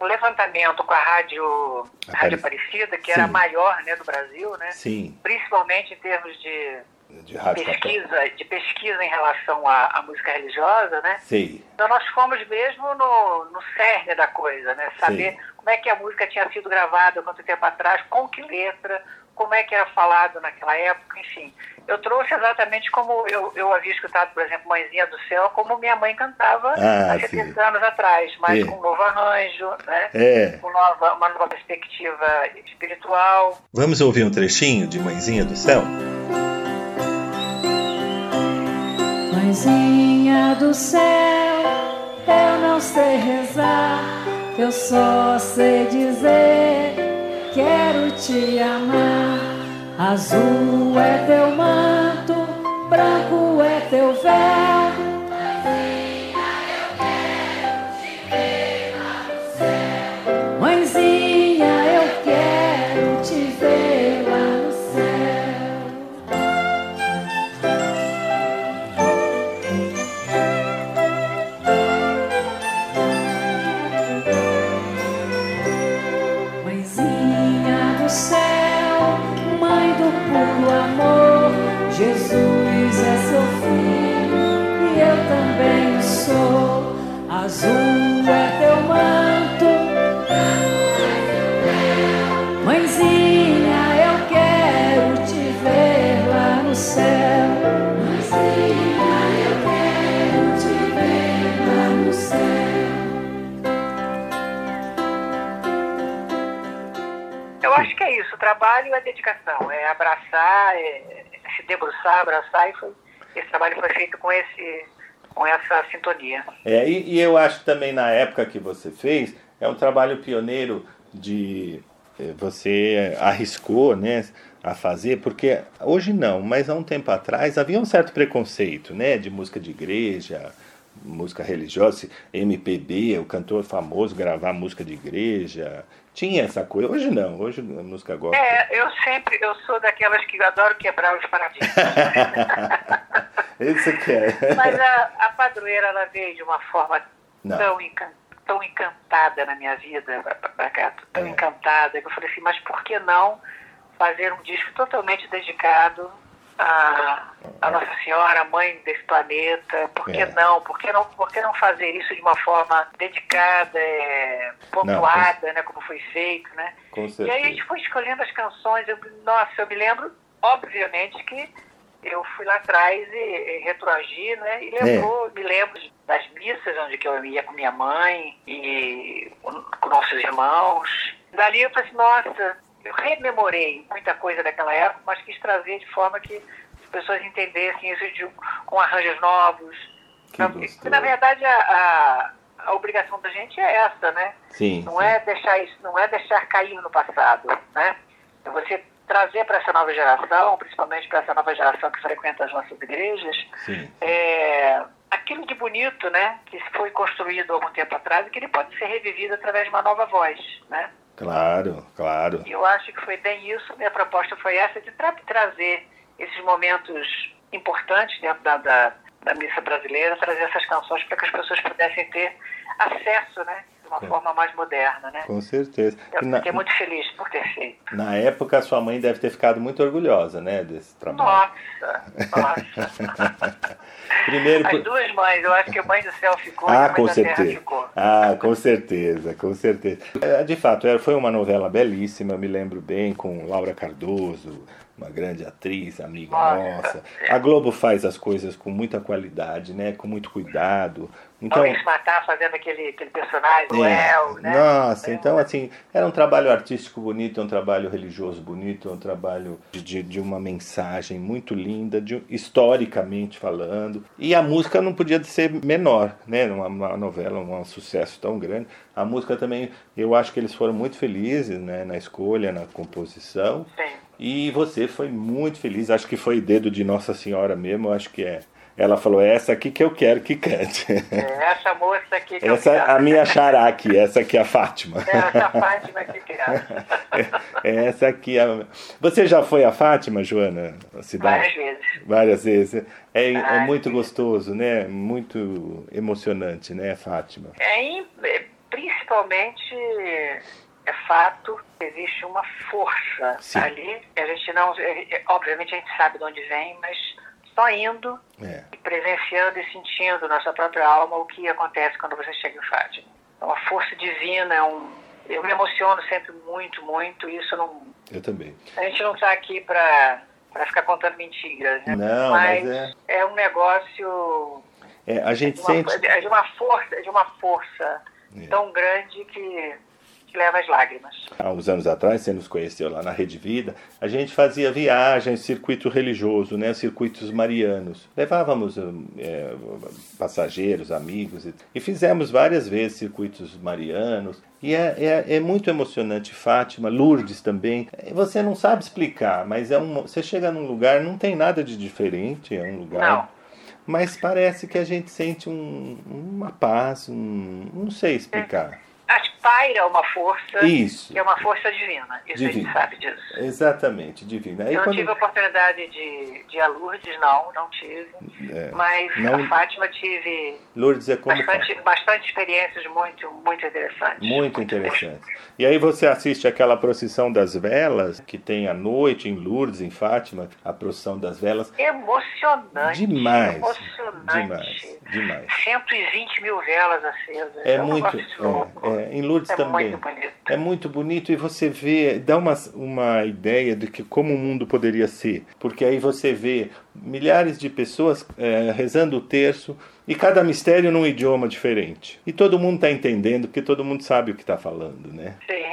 um levantamento com a rádio, a rádio Aparecida, que Sim. era a maior né, do Brasil, né? Sim. principalmente em termos de, de pesquisa, de pesquisa em relação à, à, música religiosa, né? Sim. Então nós fomos mesmo no, no cerne da coisa, né? Saber Sim. como é que a música tinha sido gravada quanto tempo atrás, com que letra, como é que era falado naquela época, enfim. Eu trouxe exatamente como eu, eu havia escutado, por exemplo, Mãezinha do Céu, como minha mãe cantava ah, há 70 anos atrás, mas é. com um novo arranjo, né? É. com nova, uma nova perspectiva espiritual. Vamos ouvir um trechinho de Mãezinha do Céu? Mãezinha do céu, eu não sei rezar, eu só sei dizer quero te amar. Azul é teu manto, branco é teu véu. Trabalho é dedicação, é abraçar, é, é se debruçar, abraçar, e foi, esse trabalho foi feito com, esse, com essa sintonia. É, e, e eu acho também na época que você fez, é um trabalho pioneiro de eh, você arriscou, né, a fazer, porque hoje não, mas há um tempo atrás havia um certo preconceito, né, de música de igreja, música religiosa, MPB, o cantor famoso gravar música de igreja, tinha essa coisa. Hoje não, hoje a música gosta. É, eu sempre, eu sou daquelas que adoro quebrar os paradigmas. Isso que é. Mas a, a padroeira, ela veio de uma forma tão, encan, tão encantada na minha vida, tão é. encantada, que eu falei assim, mas por que não fazer um disco totalmente dedicado a, a Nossa Senhora, mãe desse planeta, por que é. não? Por que não, por que não fazer isso de uma forma dedicada, é, pontuada, não, né, como foi feito, né? e aí a gente foi escolhendo as canções, eu, nossa, eu me lembro, obviamente, que eu fui lá atrás e, e retroagi, né? E lembrou, é. me lembro das missas onde eu ia com minha mãe e com nossos irmãos. Dali eu falei assim, nossa, eu rememorei muita coisa daquela época, mas quis trazer de forma que as pessoas entendessem isso de, com arranjos novos. Na verdade, a, a, a, obrigação da gente é essa, né? Sim, não sim. é deixar isso, não é deixar cair no passado, né? É você trazer para essa nova geração, principalmente para essa nova geração que frequenta as nossas igrejas, é, aquilo de bonito, né, que foi construído há algum tempo atrás e que ele pode ser revivido através de uma nova voz, né? Claro, claro. Eu acho que foi bem isso. Minha proposta foi essa, de tra trazer esses momentos importantes dentro da, da, da missa brasileira, trazer essas canções para que as pessoas pudessem ter acesso, né? De uma forma mais moderna, né? Com certeza. Eu fiquei muito feliz por ter feito. Na época, sua mãe deve ter ficado muito orgulhosa, né, desse trabalho. Nossa, nossa. Primeiro... As duas mães, eu acho que a mãe do céu ficou ah, e a mãe com da certeza. terra ficou. Ah, com certeza, com certeza. É, de fato, foi uma novela belíssima, me lembro bem, com Laura Cardoso, uma grande atriz, amiga nossa. nossa. A Globo faz as coisas com muita qualidade, né? Com muito cuidado. Então, Maurício Matar fazendo aquele, aquele personagem é, El, né? Nossa, então assim, era um trabalho artístico bonito, um trabalho religioso bonito, um trabalho de, de uma mensagem muito linda, de, historicamente falando. E a música não podia ser menor, né? Uma, uma novela, um, um sucesso tão grande. A música também, eu acho que eles foram muito felizes né, na escolha, na composição. Sim. E você foi muito feliz, acho que foi dedo de Nossa Senhora mesmo, acho que é. Ela falou, é essa aqui que eu quero que cante. É essa moça aqui que essa eu quero. a minha xará aqui, essa aqui é a Fátima. É essa Fátima que. É, essa aqui é a... Você já foi a Fátima, Joana? A cidade? Várias vezes. Várias vezes. É, é muito gostoso, né? Muito emocionante, né, Fátima? É, principalmente é fato que existe uma força Sim. ali. A gente não, obviamente a gente sabe de onde vem, mas só indo é. e presenciando e sentindo na sua própria alma o que acontece quando você chega em Fátima. Então a força divina é um, eu me emociono sempre muito, muito. Isso não. Eu também. A gente não está aqui para para ficar contando mentiras, né? Não, mas, mas é... é um negócio é, a gente de uma, sente é de uma força, de uma força É. tão grande que, que leva as lágrimas. há uns anos atrás, você nos conheceu lá na Rede Vida, a gente fazia viagens, circuito religioso, né, circuitos marianos. Levávamos é, passageiros, amigos, e, e fizemos várias vezes circuitos marianos. E é, é, é muito emocionante, Fátima, Lourdes também. Você não sabe explicar, mas é um, você chega num lugar, não tem nada de diferente, é um lugar... Não. Mas parece que a gente sente um, uma paz, um, não sei explicar. Paira uma força Isso. que é uma força divina. Isso a Divina. gente sabe disso. Exatamente, divina. Aí eu não quando- tive a oportunidade de, de ir a Lourdes, não, não tive. É, Mas não- a Fátima tive Lourdes é como bastante, bastante experiências muito, muito interessantes. Muito interessante. E aí você assiste aquela procissão das velas, que tem à noite em Lourdes, em Fátima, a procissão das velas. Emocionante. Demais. Emocionante. Demais, demais. 120 mil velas acesas. É um muito. louco. É, é, em Lourdes É também. muito bonito. É muito bonito e você vê, dá uma, uma ideia de que como o mundo poderia ser. Porque aí você vê milhares de pessoas é, rezando o terço e cada mistério num idioma diferente. E todo mundo está entendendo, porque todo mundo sabe o que está falando, né? Sim,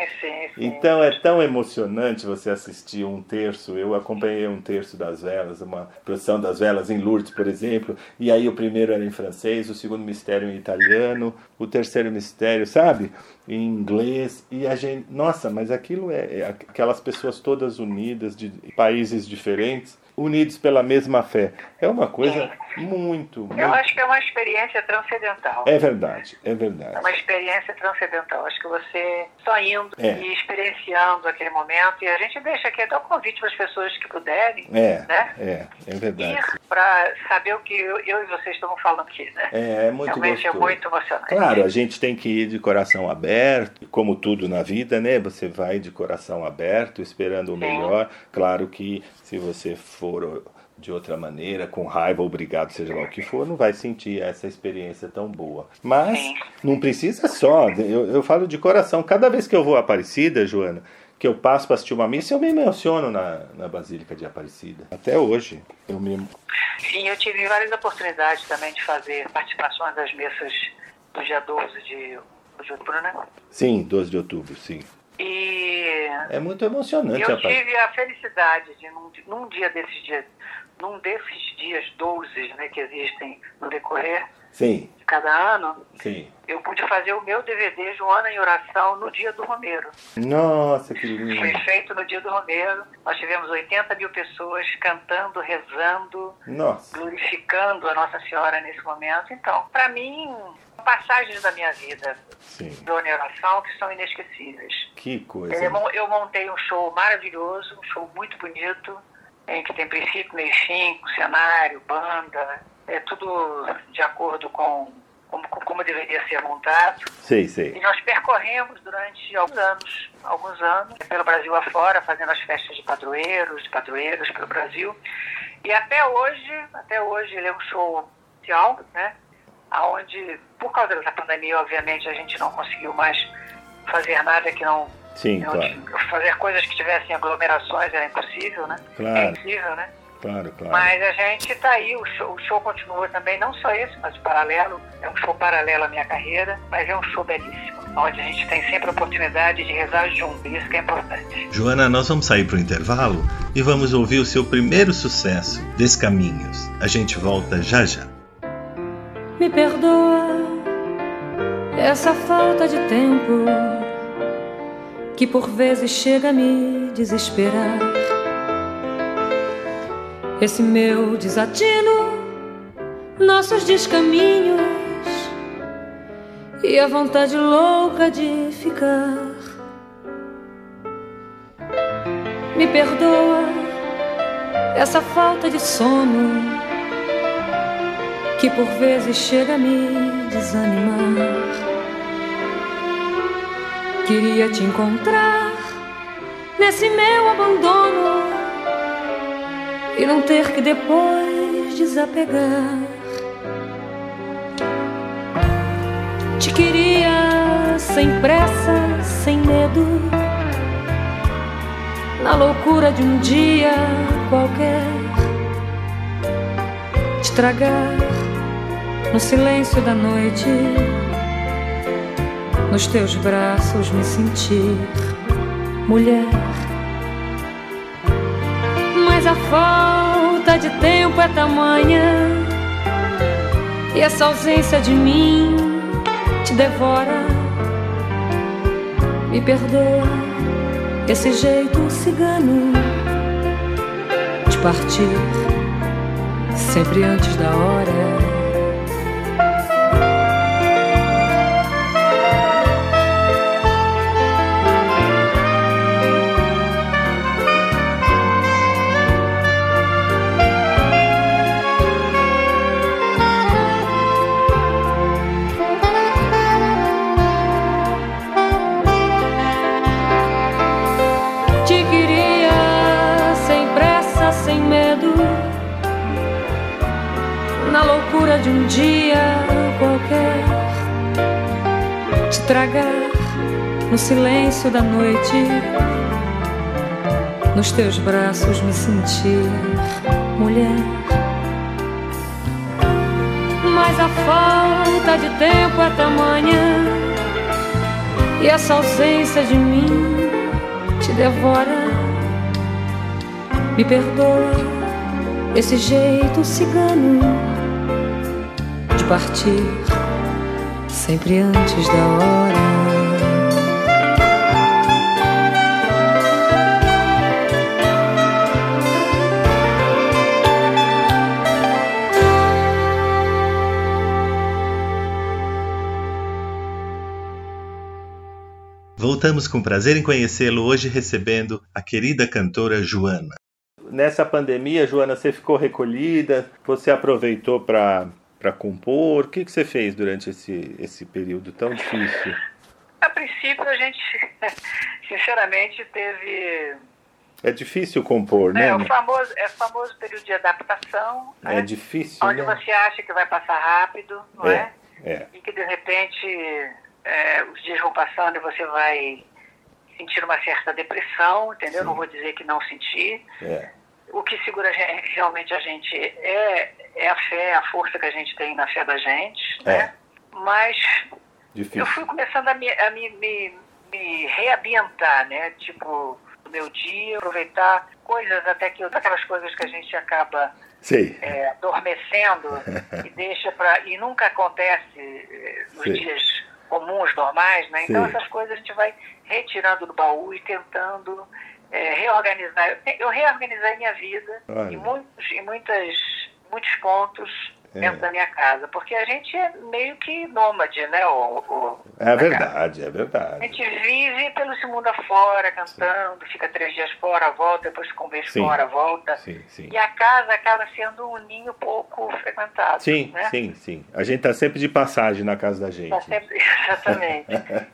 sim, Então é tão emocionante você assistir um terço. Eu acompanhei um terço das velas, uma procissão das velas em Lourdes, por exemplo. E aí o primeiro era em francês, o segundo mistério em italiano, o terceiro mistério, sabe? Em inglês. E a gente. Nossa, mas aquilo é, é aquelas pessoas todas unidas de países diferentes unidos pela mesma fé. É uma coisa muito, muito. Eu acho que é uma experiência transcendental. É verdade, é verdade. É uma experiência transcendental. Acho que você só indo é. e experienciando aquele momento. E a gente deixa aqui até o convite para as pessoas que puderem. É, né? é, é verdade. Ir para saber o que eu, eu, e vocês estão falando aqui, né? É, é muito Realmente é gostoso. é muito emocionante. Claro, a gente tem que ir de coração aberto, como tudo na vida, né? Você vai de coração aberto, esperando o melhor. Claro que se você for de outra maneira, com raiva, obrigado, seja lá o que for, não vai sentir essa experiência tão boa. Mas não precisa só, eu, eu falo de coração. Cada vez que eu vou a Aparecida, Joana, que eu passo para assistir uma missa, eu me emociono na, na Basílica de Aparecida. Até hoje. Eu me... Sim, eu tive várias oportunidades também de fazer participações das missas do dia 12 de, de outubro, né? Sim, 12 de outubro, sim. E é muito emocionante. Eu tive a felicidade de, num, num dia desses dias, num desses dias 12 né, que existem no decorrer Sim. de cada ano, Sim. eu pude fazer o meu DVD Joana em Oração no dia do Romeiro. Nossa, que lindo. Foi feito no dia do Romeiro. Nós tivemos 80 mil pessoas cantando, rezando, Nossa. glorificando a Nossa Senhora nesse momento. Então, para mim, passagens da minha vida Sim. de oração que são inesquecíveis. Que coisa. Eu montei um show maravilhoso, um show muito bonito, em que tem princípio, meio fim, cenário, banda, é tudo de acordo com como, como deveria ser montado. Sei, sei. E nós percorremos durante alguns anos, alguns anos, pelo Brasil afora, fazendo as festas de padroeiros, de padroeiras pelo Brasil. E até hoje, até hoje ele é um show oficial, né? Onde, por causa da pandemia, obviamente, a gente não conseguiu mais fazer nada que não Sim, claro. Fazer coisas que tivessem aglomerações era impossível, né? Claro. É impossível, né? Claro, claro. Mas a gente está aí, o show, o show, continua também, não só esse, mas paralelo. É um show paralelo à minha carreira, mas é um show belíssimo, onde a gente tem sempre a oportunidade de rezar junto, isso que é importante. Joana, nós vamos sair para o intervalo e vamos ouvir o seu primeiro sucesso, Descaminhos. A gente volta já já. Me perdoa essa falta de tempo que por vezes chega a me desesperar. Esse meu desatino, nossos descaminhos e a vontade louca de ficar. Me perdoa essa falta de sono que por vezes chega a me desanimar. Queria te encontrar nesse meu abandono e não ter que depois desapegar. Te queria sem pressa, sem medo, na loucura de um dia qualquer. Te tragar no silêncio da noite nos teus braços me sentir mulher. Mas a falta de tempo é tamanha e essa ausência de mim te devora. Me perdoa esse jeito cigano de partir sempre antes da hora. No silêncio da noite, nos teus braços me sentir mulher. Mas a falta de tempo é tamanha e essa ausência de mim te devora. Me perdoa esse jeito cigano de partir sempre antes da hora. Voltamos com prazer em conhecê-lo hoje recebendo a querida cantora Joana. Nessa pandemia, Joana, você ficou recolhida? Você aproveitou para compor? O que, que você fez durante esse, esse período tão difícil? A princípio, a gente, sinceramente, teve. É difícil compor, né? É o famoso, é o famoso período de adaptação. É né? difícil. Onde né? você acha que vai passar rápido, não é? É, é. E que de repente é, os dias vão passando e você vai sentir uma certa depressão, entendeu? Sim. Não vou dizer que não sentir. É. O que segura a gente- realmente a gente é, é a fé, a força que a gente tem na fé da gente, É. né? Mas Difícil. eu fui começando a me, a me, me, me reambientar, né? Tipo, no meu dia, aproveitar coisas até que aquelas coisas que a gente acaba é, adormecendo e deixa para e nunca acontece é, nos Sim. dias comuns, normais, né? Então Sim. essas coisas a gente vai retirando do baú e tentando é, reorganizar. Eu, reorganizei minha vida Olha. em muitos, em muitas, muitos pontos É. dentro da minha casa, porque a gente é meio que nômade, né? O, o, É na casa. verdade, é A verdade. gente vive pelo mundo afora, cantando, fica três dias fora, volta, depois fica um mês Sim. fora, volta. Sim, sim. E a casa acaba sendo um ninho pouco frequentado. Sim, né? sim, sim. A gente tá sempre de passagem na casa da gente. Tá sempre... Exatamente.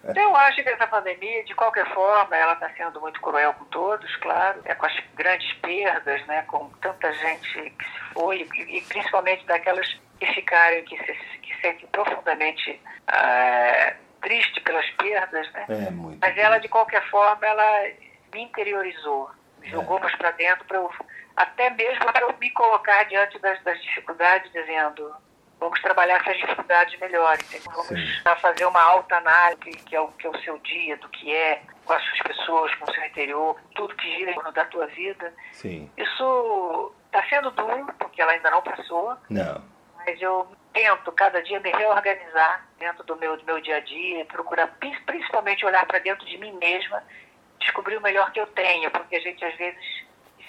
Então, eu acho que essa pandemia, de qualquer forma, ela está sendo muito cruel com todos, claro, é com as grandes perdas, né, com tanta gente que se foi, e, principalmente daquelas que ficaram, que se que sentem profundamente ah, triste pelas perdas, né? É muito. Mas ela, de qualquer forma, ela me interiorizou, me jogou mais para dentro, eu, até mesmo para eu me colocar diante das, das dificuldades, dizendo vamos trabalhar essas dificuldades melhor, entendeu? vamos Sim. fazer uma alta análise, que é, o, que é o seu dia, do que é, com as suas pessoas, com o seu interior, tudo que gira em torno da tua vida. Sim. Isso está sendo duro, porque ela ainda não passou, Não. mas eu tento cada dia me reorganizar dentro do meu, do meu dia a dia, procurar prin- principalmente olhar para dentro de mim mesma, descobrir o melhor que eu tenho, porque a gente às vezes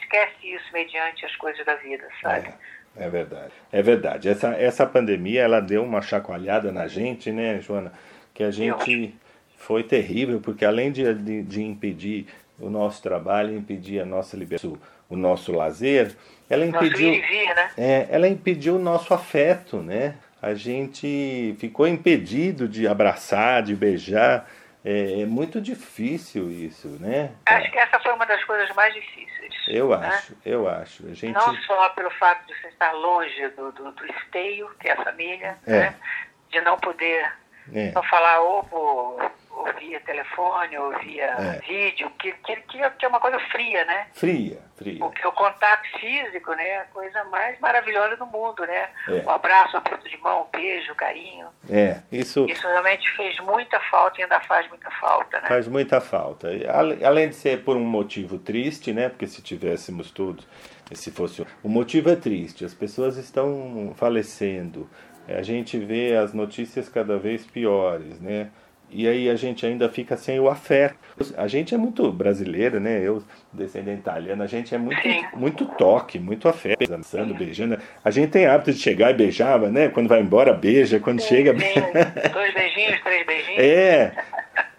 esquece isso mediante as coisas da vida, sabe? É, é verdade. É verdade. Essa, essa pandemia, ela deu uma chacoalhada na gente, né, Joana? Que a gente foi terrível, porque além de, de, de impedir o nosso trabalho, impedir a nossa liberdade, o nosso lazer, ela impediu... vir, né? É, ela impediu o nosso afeto, né? A gente ficou impedido de abraçar, de beijar. É, é muito difícil isso, né? Acho que essa foi uma das coisas mais difíceis. Eu né? acho, eu acho. A gente Não só pelo fato de você estar longe do, do, do esteio, que é a família, É. né? de não poder é, só falar ou, por, ou via telefone, ou via É. vídeo, que, que, que é- que é uma coisa fria, né? fria, fria. Porque o contato físico né, é a coisa mais maravilhosa do mundo, né? É. Um abraço, um aperto de mão, um beijo, um carinho. É, isso Isso realmente fez muita falta e ainda faz muita falta, né? faz muita falta. Além de ser por um motivo triste, né? Porque se tivéssemos todos, se fosse o motivo é triste, as pessoas estão falecendo. A gente vê as notícias cada vez piores, né? E aí a gente ainda fica sem o afeto. A gente é muito brasileiro, né? Eu, descendente italiano, a gente é muito, Sim. muito toque, muito afeto, dançando, beijando. A gente tem hábito de chegar e beijava, né? Quando vai embora, beija. Quando chega, Sim, dois beijinhos, três beijinhos. é,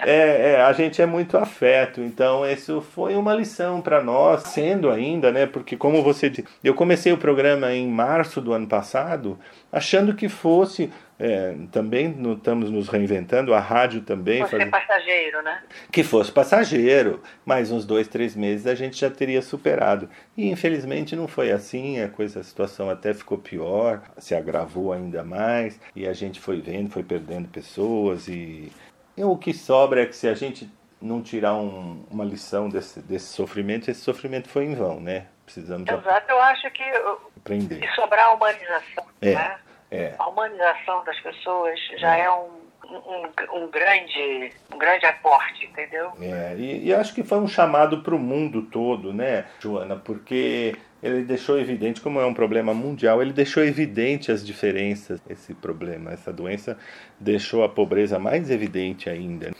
é, é, a gente é muito afeto, então isso foi uma lição para nós, sendo ainda, né? Porque como você disse, eu comecei o programa em março do ano passado, achando que fosse é, também no- estamos nos reinventando, a rádio também, é fazendo- passageiro, né? que fosse passageiro, mais uns dois, três meses a gente já teria superado. E infelizmente não foi assim, a coisa, a situação até ficou pior, se agravou ainda mais, e a gente foi vendo, foi perdendo pessoas, e, e o que sobra é que se a gente não tirar um- uma lição desse, desse sofrimento, esse sofrimento foi em vão, né? Precisamos Exato, eu acho que uh, aprender. se sobrar a humanização, É, né? É, A humanização das pessoas já é, um, um, um, grande, um grande aporte, entendeu? É, e, e acho que foi um chamado para o mundo todo, né, Joana? Porque ele deixou evidente, como é um problema mundial, ele deixou evidente as diferenças. Esse problema, essa doença, deixou a pobreza mais evidente ainda.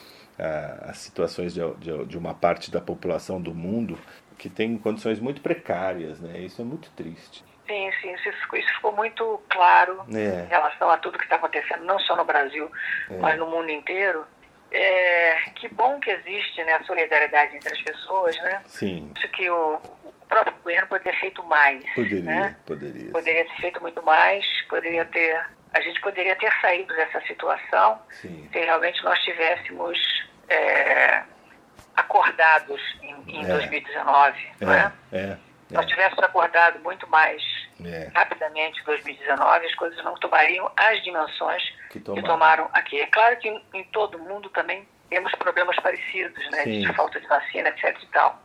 As situações de, de, de uma parte da população do mundo que tem condições muito precárias, né? Isso é muito triste. Sim, sim, isso, isso ficou muito claro é. em relação a tudo que está acontecendo, não só no Brasil, é. mas no mundo inteiro. É, que bom que existe né, a solidariedade entre as pessoas, né? Sim. Isso que o, o próprio governo poderia ter feito mais. Poderia, né? poderia. Poderia ter feito muito mais, poderia ter. A gente poderia ter saído dessa situação Sim. se realmente nós tivéssemos é, acordados em, em é. 2019, é, né? É. Se nós tivéssemos acordado muito mais é. rapidamente em 2019, as coisas não tomariam as dimensões que tomaram, que tomaram aqui. É claro que em, todo mundo também temos problemas parecidos, né? Sim. De falta de vacina, etc e tal.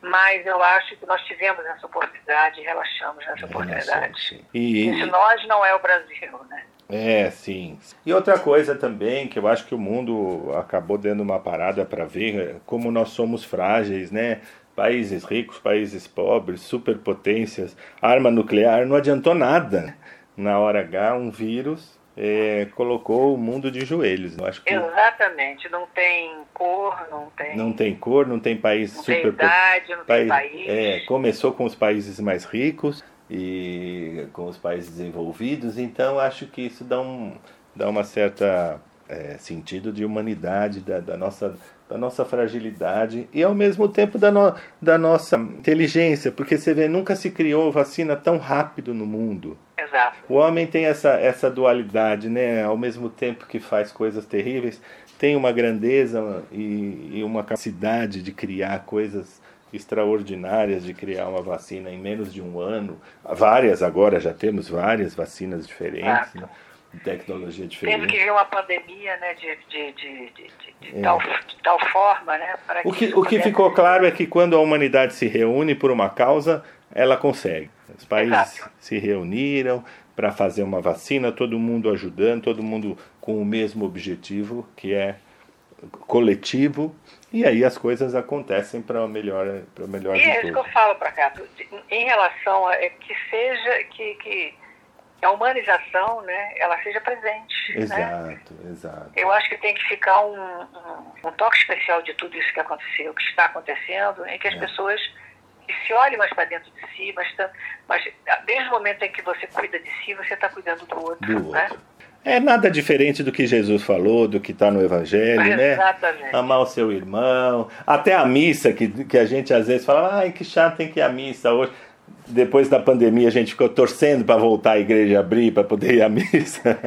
Mas eu acho que nós tivemos essa oportunidade e relaxamos nessa oportunidade. E, e se nós não é o Brasil, né? É, sim. E outra coisa também que eu acho que o mundo acabou dando uma parada para ver é como nós somos frágeis, né? Países ricos, países pobres, superpotências, arma nuclear, não adiantou nada. Na hora H, um vírus é, colocou o mundo de joelhos. Eu acho que Exatamente, não tem cor, não tem. Não tem cor, não tem país não super. Tem idade, não tem país. É, começou com os países mais ricos e com os países desenvolvidos, então acho que isso dá um dá uma certa é, sentido de humanidade da, da nossa da nossa fragilidade e ao mesmo tempo da, no, da nossa inteligência, porque você vê, nunca se criou vacina tão rápido no mundo. Exato. O homem tem essa, essa dualidade, né? Ao mesmo tempo que faz coisas terríveis, tem uma grandeza e, e uma capacidade de criar coisas extraordinárias, de criar uma vacina em menos de um ano. Várias agora, já temos várias vacinas diferentes. Né? Tecnologia diferente. Teve que vir uma pandemia né, de, de, de, de, é. tal, de tal forma. Né, para o que, que o que ficou claro é que quando a humanidade se reúne por uma causa, ela consegue. Os países Exato. se reuniram para fazer uma vacina, todo mundo ajudando, todo mundo com o mesmo objetivo, que é coletivo, e aí as coisas acontecem para o melhor, para melhor e é isso que eu falo para cá, em relação a que seja que, que a humanização, né, ela seja presente. Exato, né? exato. Eu acho que tem que ficar um, um, um, toque especial de tudo isso que aconteceu, que está acontecendo, em que as é. pessoas se olhem mais para dentro de si, mas, mas desde o momento em que você cuida de si, você está cuidando do outro. Do né? outro. É nada diferente do que Jesus falou, do que está no Evangelho, né? Exatamente. Amar o seu irmão. Até a missa, que, que a gente às vezes fala, ai, que chato tem que ir à missa hoje depois da pandemia a gente ficou torcendo para voltar a igreja abrir para poder ir à missa.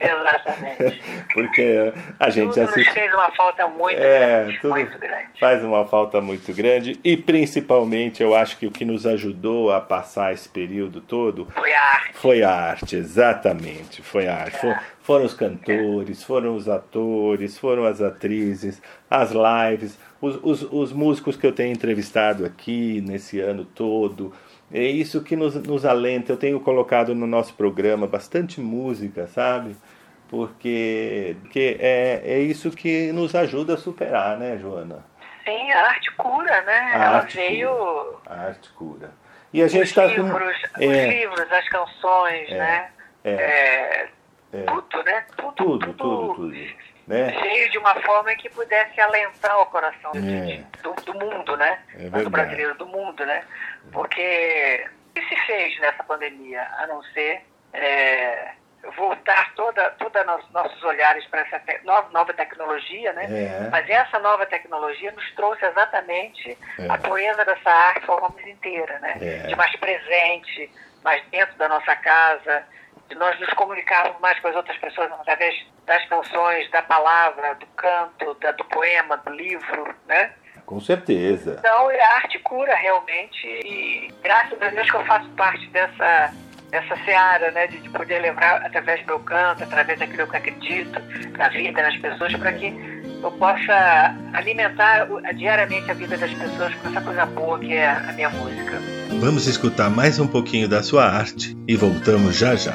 Exatamente. Porque a gente tudo assiste... fez uma falta muito, é, grande, muito grande. Faz uma falta muito grande e principalmente eu acho que o que nos ajudou a passar esse período todo foi a arte. Foi a arte, exatamente. Foi a arte. É. foram os cantores, foram os atores, foram as atrizes, as lives, os, os, os músicos que eu tenho entrevistado aqui nesse ano todo é isso que nos, nos alenta. Eu tenho colocado no nosso programa bastante música, sabe? Porque, porque é, é isso que nos ajuda a superar, né, Joana? Sim, a arte cura, né? A Ela arte veio. Cura. A arte cura. E a gente está com. Livros, é, os livros, as canções, é, né? É, é, tudo, né? Tudo, tudo, tudo. tudo, né? Cheio de uma forma que pudesse alentar o coração é. do, do, mundo, né? É do brasileiro, do mundo, né? Porque o que se fez nessa pandemia, a não ser é, voltar toda, toda nos, nossos olhares para essa te, nova, nova, tecnologia, né? É. Mas essa nova tecnologia nos trouxe exatamente é. a pureza dessa arte forma inteira, né? É. De mais presente, mais dentro da nossa casa, nós nos comunicarmos mais com as outras pessoas através das canções, da palavra, do canto, da, do poema, do livro, né? Com certeza. Então, a arte cura realmente e graças a Deus que eu faço parte dessa, dessa seara, né, de, poder lembrar através do meu canto, através daquilo que eu acredito, na vida, nas pessoas, para que eu possa alimentar diariamente a vida das pessoas com essa coisa boa que é a minha música. Vamos escutar mais um pouquinho da sua arte e voltamos já já.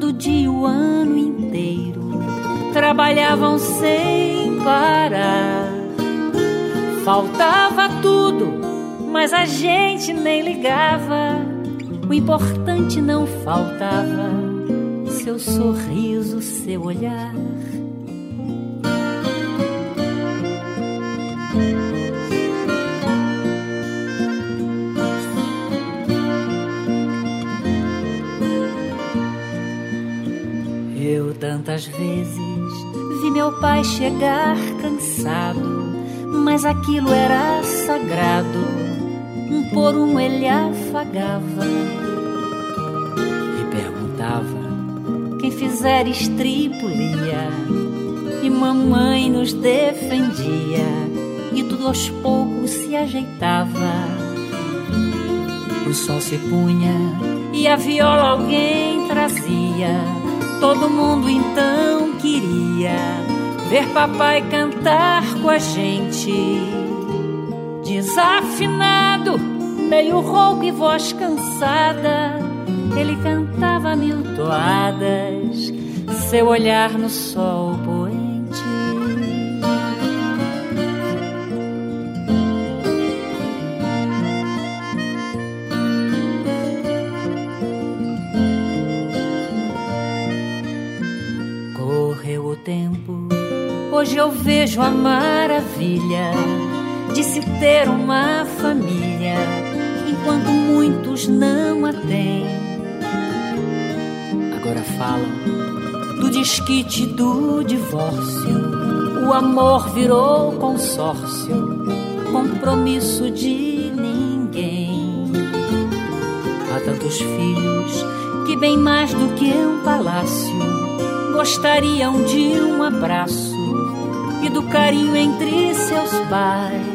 Todo dia, o ano inteiro, trabalhavam sem parar. Faltava tudo, mas a gente nem ligava. O importante não faltava: seu sorriso, seu olhar. Tantas vezes vi meu pai chegar cansado mas aquilo era sagrado. Um por um ele afagava e perguntava quem fizer estripulia. E mamãe nos defendia e tudo aos poucos se ajeitava. O sol se punha e a viola alguém trazia. Todo mundo então queria ver papai cantar com a gente. Desafinado, meio rouco e voz cansada, ele cantava mil toadas, seu olhar no sol Hoje eu vejo a maravilha de se ter uma família, enquanto muitos não a têm. Agora falam do desquite do divórcio. O amor virou consórcio, compromisso de ninguém. Há tantos filhos que, bem mais do que um palácio, gostariam de um abraço do carinho entre seus pais.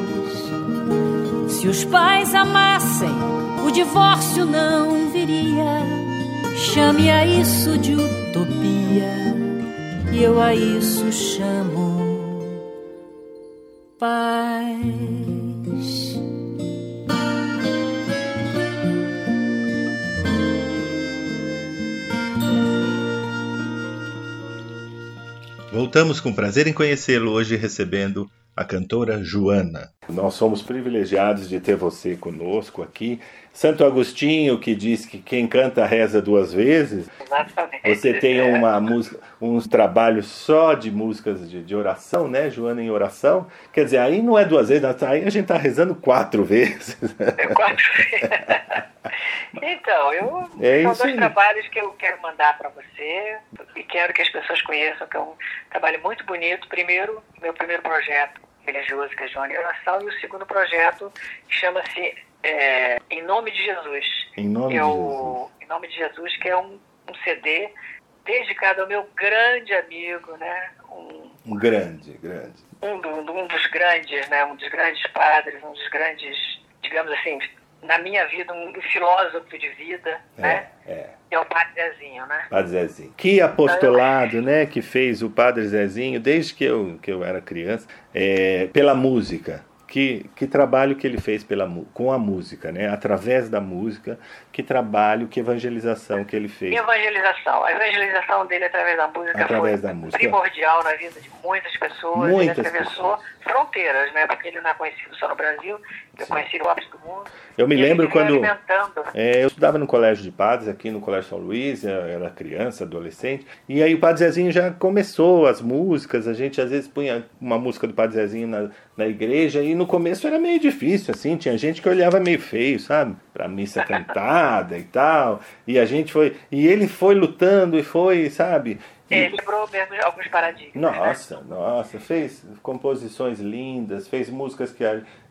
Se os pais amassem, o divórcio não viria. Chame a isso de utopia, e eu a isso chamo Voltamos com prazer em conhecê-lo hoje recebendo a cantora Joana. Nós somos privilegiados de ter você conosco aqui. Santo Agostinho que diz que quem canta reza duas vezes. Exatamente. Você tem uma música, uns trabalhos só de músicas de, de, oração, né, Joana em oração. Quer dizer, aí não é duas vezes, aí a gente está rezando quatro vezes. É quatro vezes. Então, eu é são dois aí. trabalhos que eu quero mandar para você e quero que as pessoas conheçam, que é um trabalho muito bonito. Primeiro, meu primeiro projeto religioso, que é Joana Oração, e o segundo projeto chama-se é, Em Nome de Jesus. Em nome é de o, Em Nome de Jesus, que é um, um CD dedicado ao meu grande amigo, né? Um, Um grande, grande. um, um dos grandes, né? Um dos grandes padres, um dos grandes, digamos assim, na minha vida, um filósofo de vida, né? É, é. Que é o Padre Zezinho, né? Padre Zezinho. Que apostolado, né, que fez o Padre Zezinho desde que eu, que eu era criança, é, pela música. Que, que trabalho que ele fez pela, com a música, né? Através da música, que trabalho, que evangelização que ele fez. Evangelização. A evangelização dele através da música Através foi da música. primordial na vida de muitas pessoas. Muitas ele atravessou fronteiras, né? Porque ele não é conhecido só no Brasil, ele é conhecido no resto do mundo. Eu me lembro quando. É, eu estudava no colégio de padres, aqui no Colégio São Luís, eu era criança, adolescente, e aí o Padre Zezinho já começou as músicas, a gente às vezes punha uma música do Padre Zezinho na, na igreja, e no começo era meio difícil, assim, tinha gente que olhava meio feio, sabe? Pra missa cantada e tal, e a gente foi, e ele foi lutando e foi, sabe? Ele quebrou mesmo alguns paradigmas. Nossa, né? nossa, fez composições lindas, fez músicas que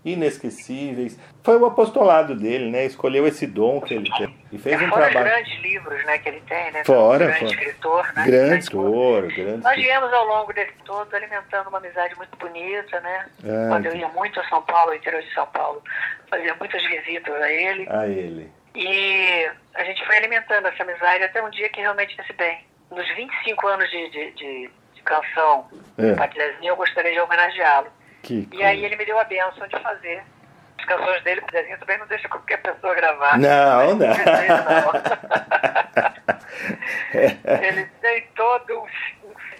inesquecíveis. Foi o apostolado dele, né? Escolheu esse dom que ele tem e fez é, um fora trabalho. grandes livros, né, que ele tem, né? Fora, um grande fora. escritor, né? Grande escritor, grande. Nós viemos ao longo desse todo alimentando uma amizade muito bonita, né? Ah, Quando eu ia muito a São Paulo, interior de São Paulo, fazia muitas visitas a ele. A ele. E a gente foi alimentando essa amizade até um dia que realmente disse bem. Nos 25 anos de, de, de, de canção É. Zezinho, eu gostaria de homenageá-lo. Que E aí ele me deu a benção de fazer as canções dele, o Zezinho também não deixa qualquer pessoa gravar. Não, não. Ele tem todo um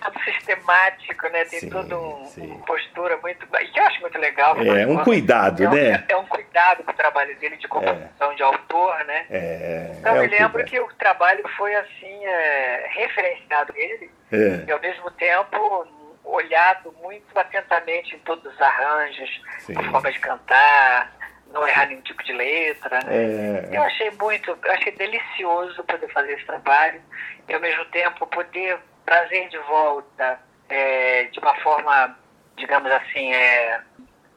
todo sistemático, né? Tem Sim, toda um, uma postura muito. que eu acho muito legal. É, um cuidado, é um, né? É um cuidado com o trabalho dele de composição de autor, né? É, Então, é eu me lembro que o trabalho foi assim, é, referenciado nele, É, e ao mesmo tempo olhado muito atentamente em todos os arranjos, Sim. a forma de cantar, não errar nenhum tipo de letra. né? é, Eu achei muito, eu achei delicioso poder fazer esse trabalho e ao mesmo tempo poder trazer de volta é, de uma forma, digamos assim, é,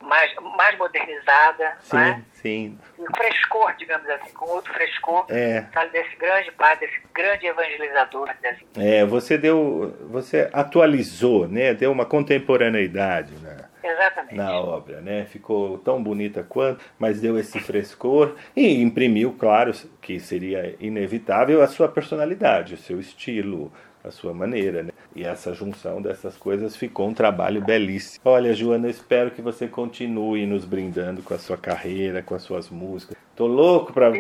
mais, mais modernizada, sim, né? sim. um frescor, digamos assim, com outro frescor, É. sabe, desse grande padre, desse grande evangelizador. Desse... É, você deu, você atualizou, né? Deu uma contemporaneidade, né? Exatamente. na obra, né? Ficou tão bonita quanto, mas deu esse frescor e imprimiu, claro, que seria inevitável a sua personalidade, o seu estilo, a sua maneira, né? E essa junção dessas coisas ficou um trabalho belíssimo. Olha, Joana, eu espero que você continue nos brindando com a sua carreira, com as suas músicas. Tô louco para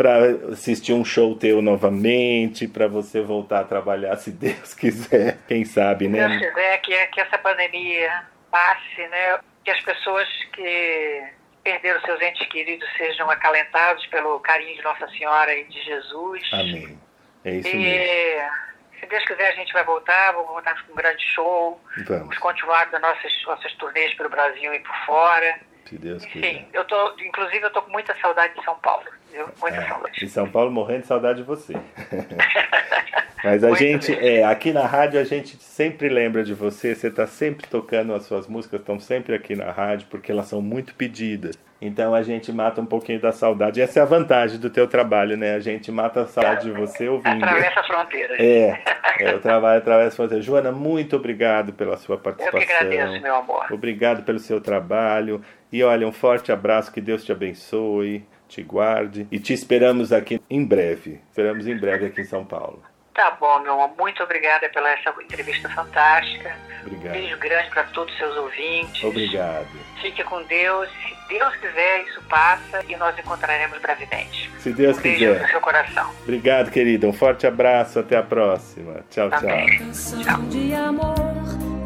para assistir um show teu novamente, para você voltar a trabalhar, se Deus quiser. Quem sabe, Se Deus né? quiser que, que essa pandemia passe, né? Que as pessoas que perderam seus entes queridos sejam acalentados pelo carinho de Nossa Senhora e de Jesus. Amém. É isso mesmo. Se Deus quiser a gente vai voltar, vamos voltar com um grande show. Vamos, Vamos continuar das nossas, nossas turnês pelo Brasil e por fora. se Deus Enfim, quiser. eu tô, inclusive eu tô com muita saudade de São Paulo. Viu? Muita É, saudade. em São Paulo morrendo de saudade de você. Mas a Muito gente, é, aqui na rádio a gente sempre lembra de você, você está sempre tocando as suas músicas, estão sempre aqui na rádio, porque elas são muito pedidas. Então a gente mata um pouquinho da saudade. Essa é a vantagem do teu trabalho, né? A gente mata a saudade de você ouvindo. Atravessa a fronteira. É, é, o trabalho através de você. Joana, muito obrigado pela sua Eu participação. que agradeço, meu amor. Obrigado pelo seu trabalho. E olha, um forte abraço, que Deus te abençoe, te guarde. E te esperamos aqui em breve. Esperamos em breve aqui em São Paulo. Tá bom, meu amor. Muito obrigada pela essa entrevista fantástica. Obrigado. Beijo grande para todos os seus ouvintes. Obrigado. Fique com Deus. Se Deus quiser, isso passa e nós encontraremos brevemente. Se Deus um beijo no quiser. seu coração. Obrigado, querida. Um forte abraço. Até a próxima. Tchau, tchau. Amém.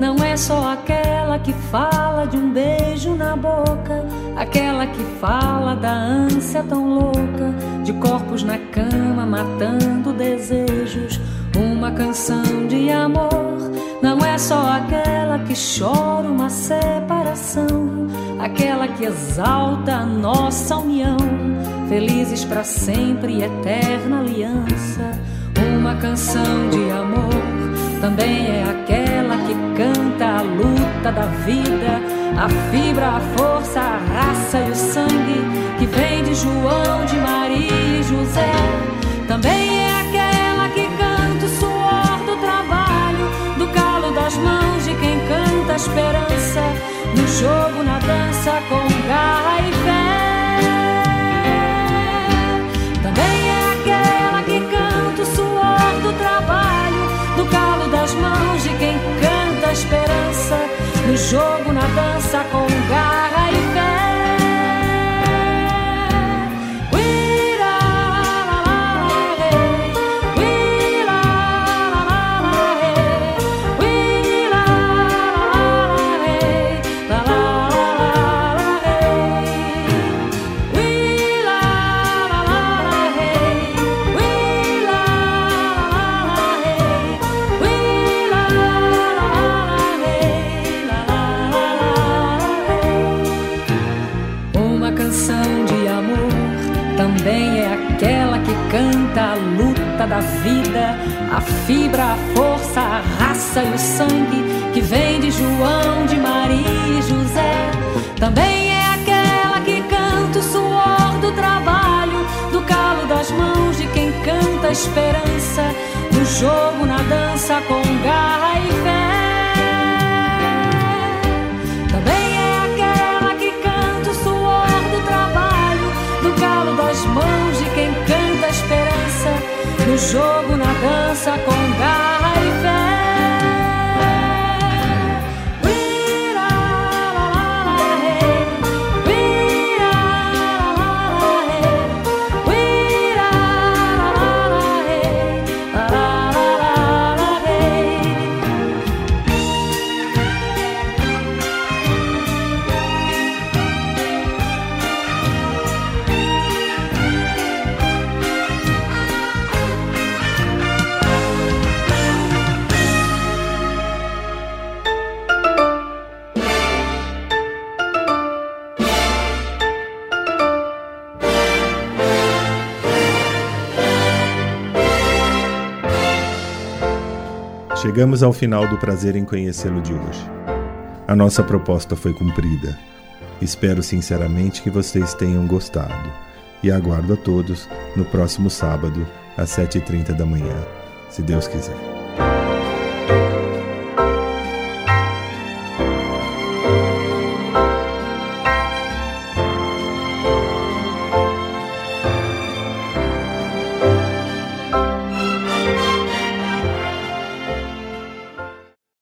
Não é só aquela que fala de um beijo na boca, aquela que fala da ânsia tão louca de corpos na cama matando desejos. Uma canção de amor não é só aquela que chora uma separação, aquela que exalta a nossa união, felizes para sempre, eterna aliança. Uma canção de amor também é aquela que canta a luta da vida, a fibra, a força, a raça e o sangue que vem de João, de Maria e José. Também é aquela que canta o suor do trabalho, do calo das mãos de quem canta a esperança, no jogo, na dança, com jogo, na dança, com ao final do prazer em conhecê-lo de hoje. A nossa proposta foi cumprida. Espero sinceramente que vocês tenham gostado e aguardo a todos no próximo sábado às 7h30 da manhã, se Deus quiser.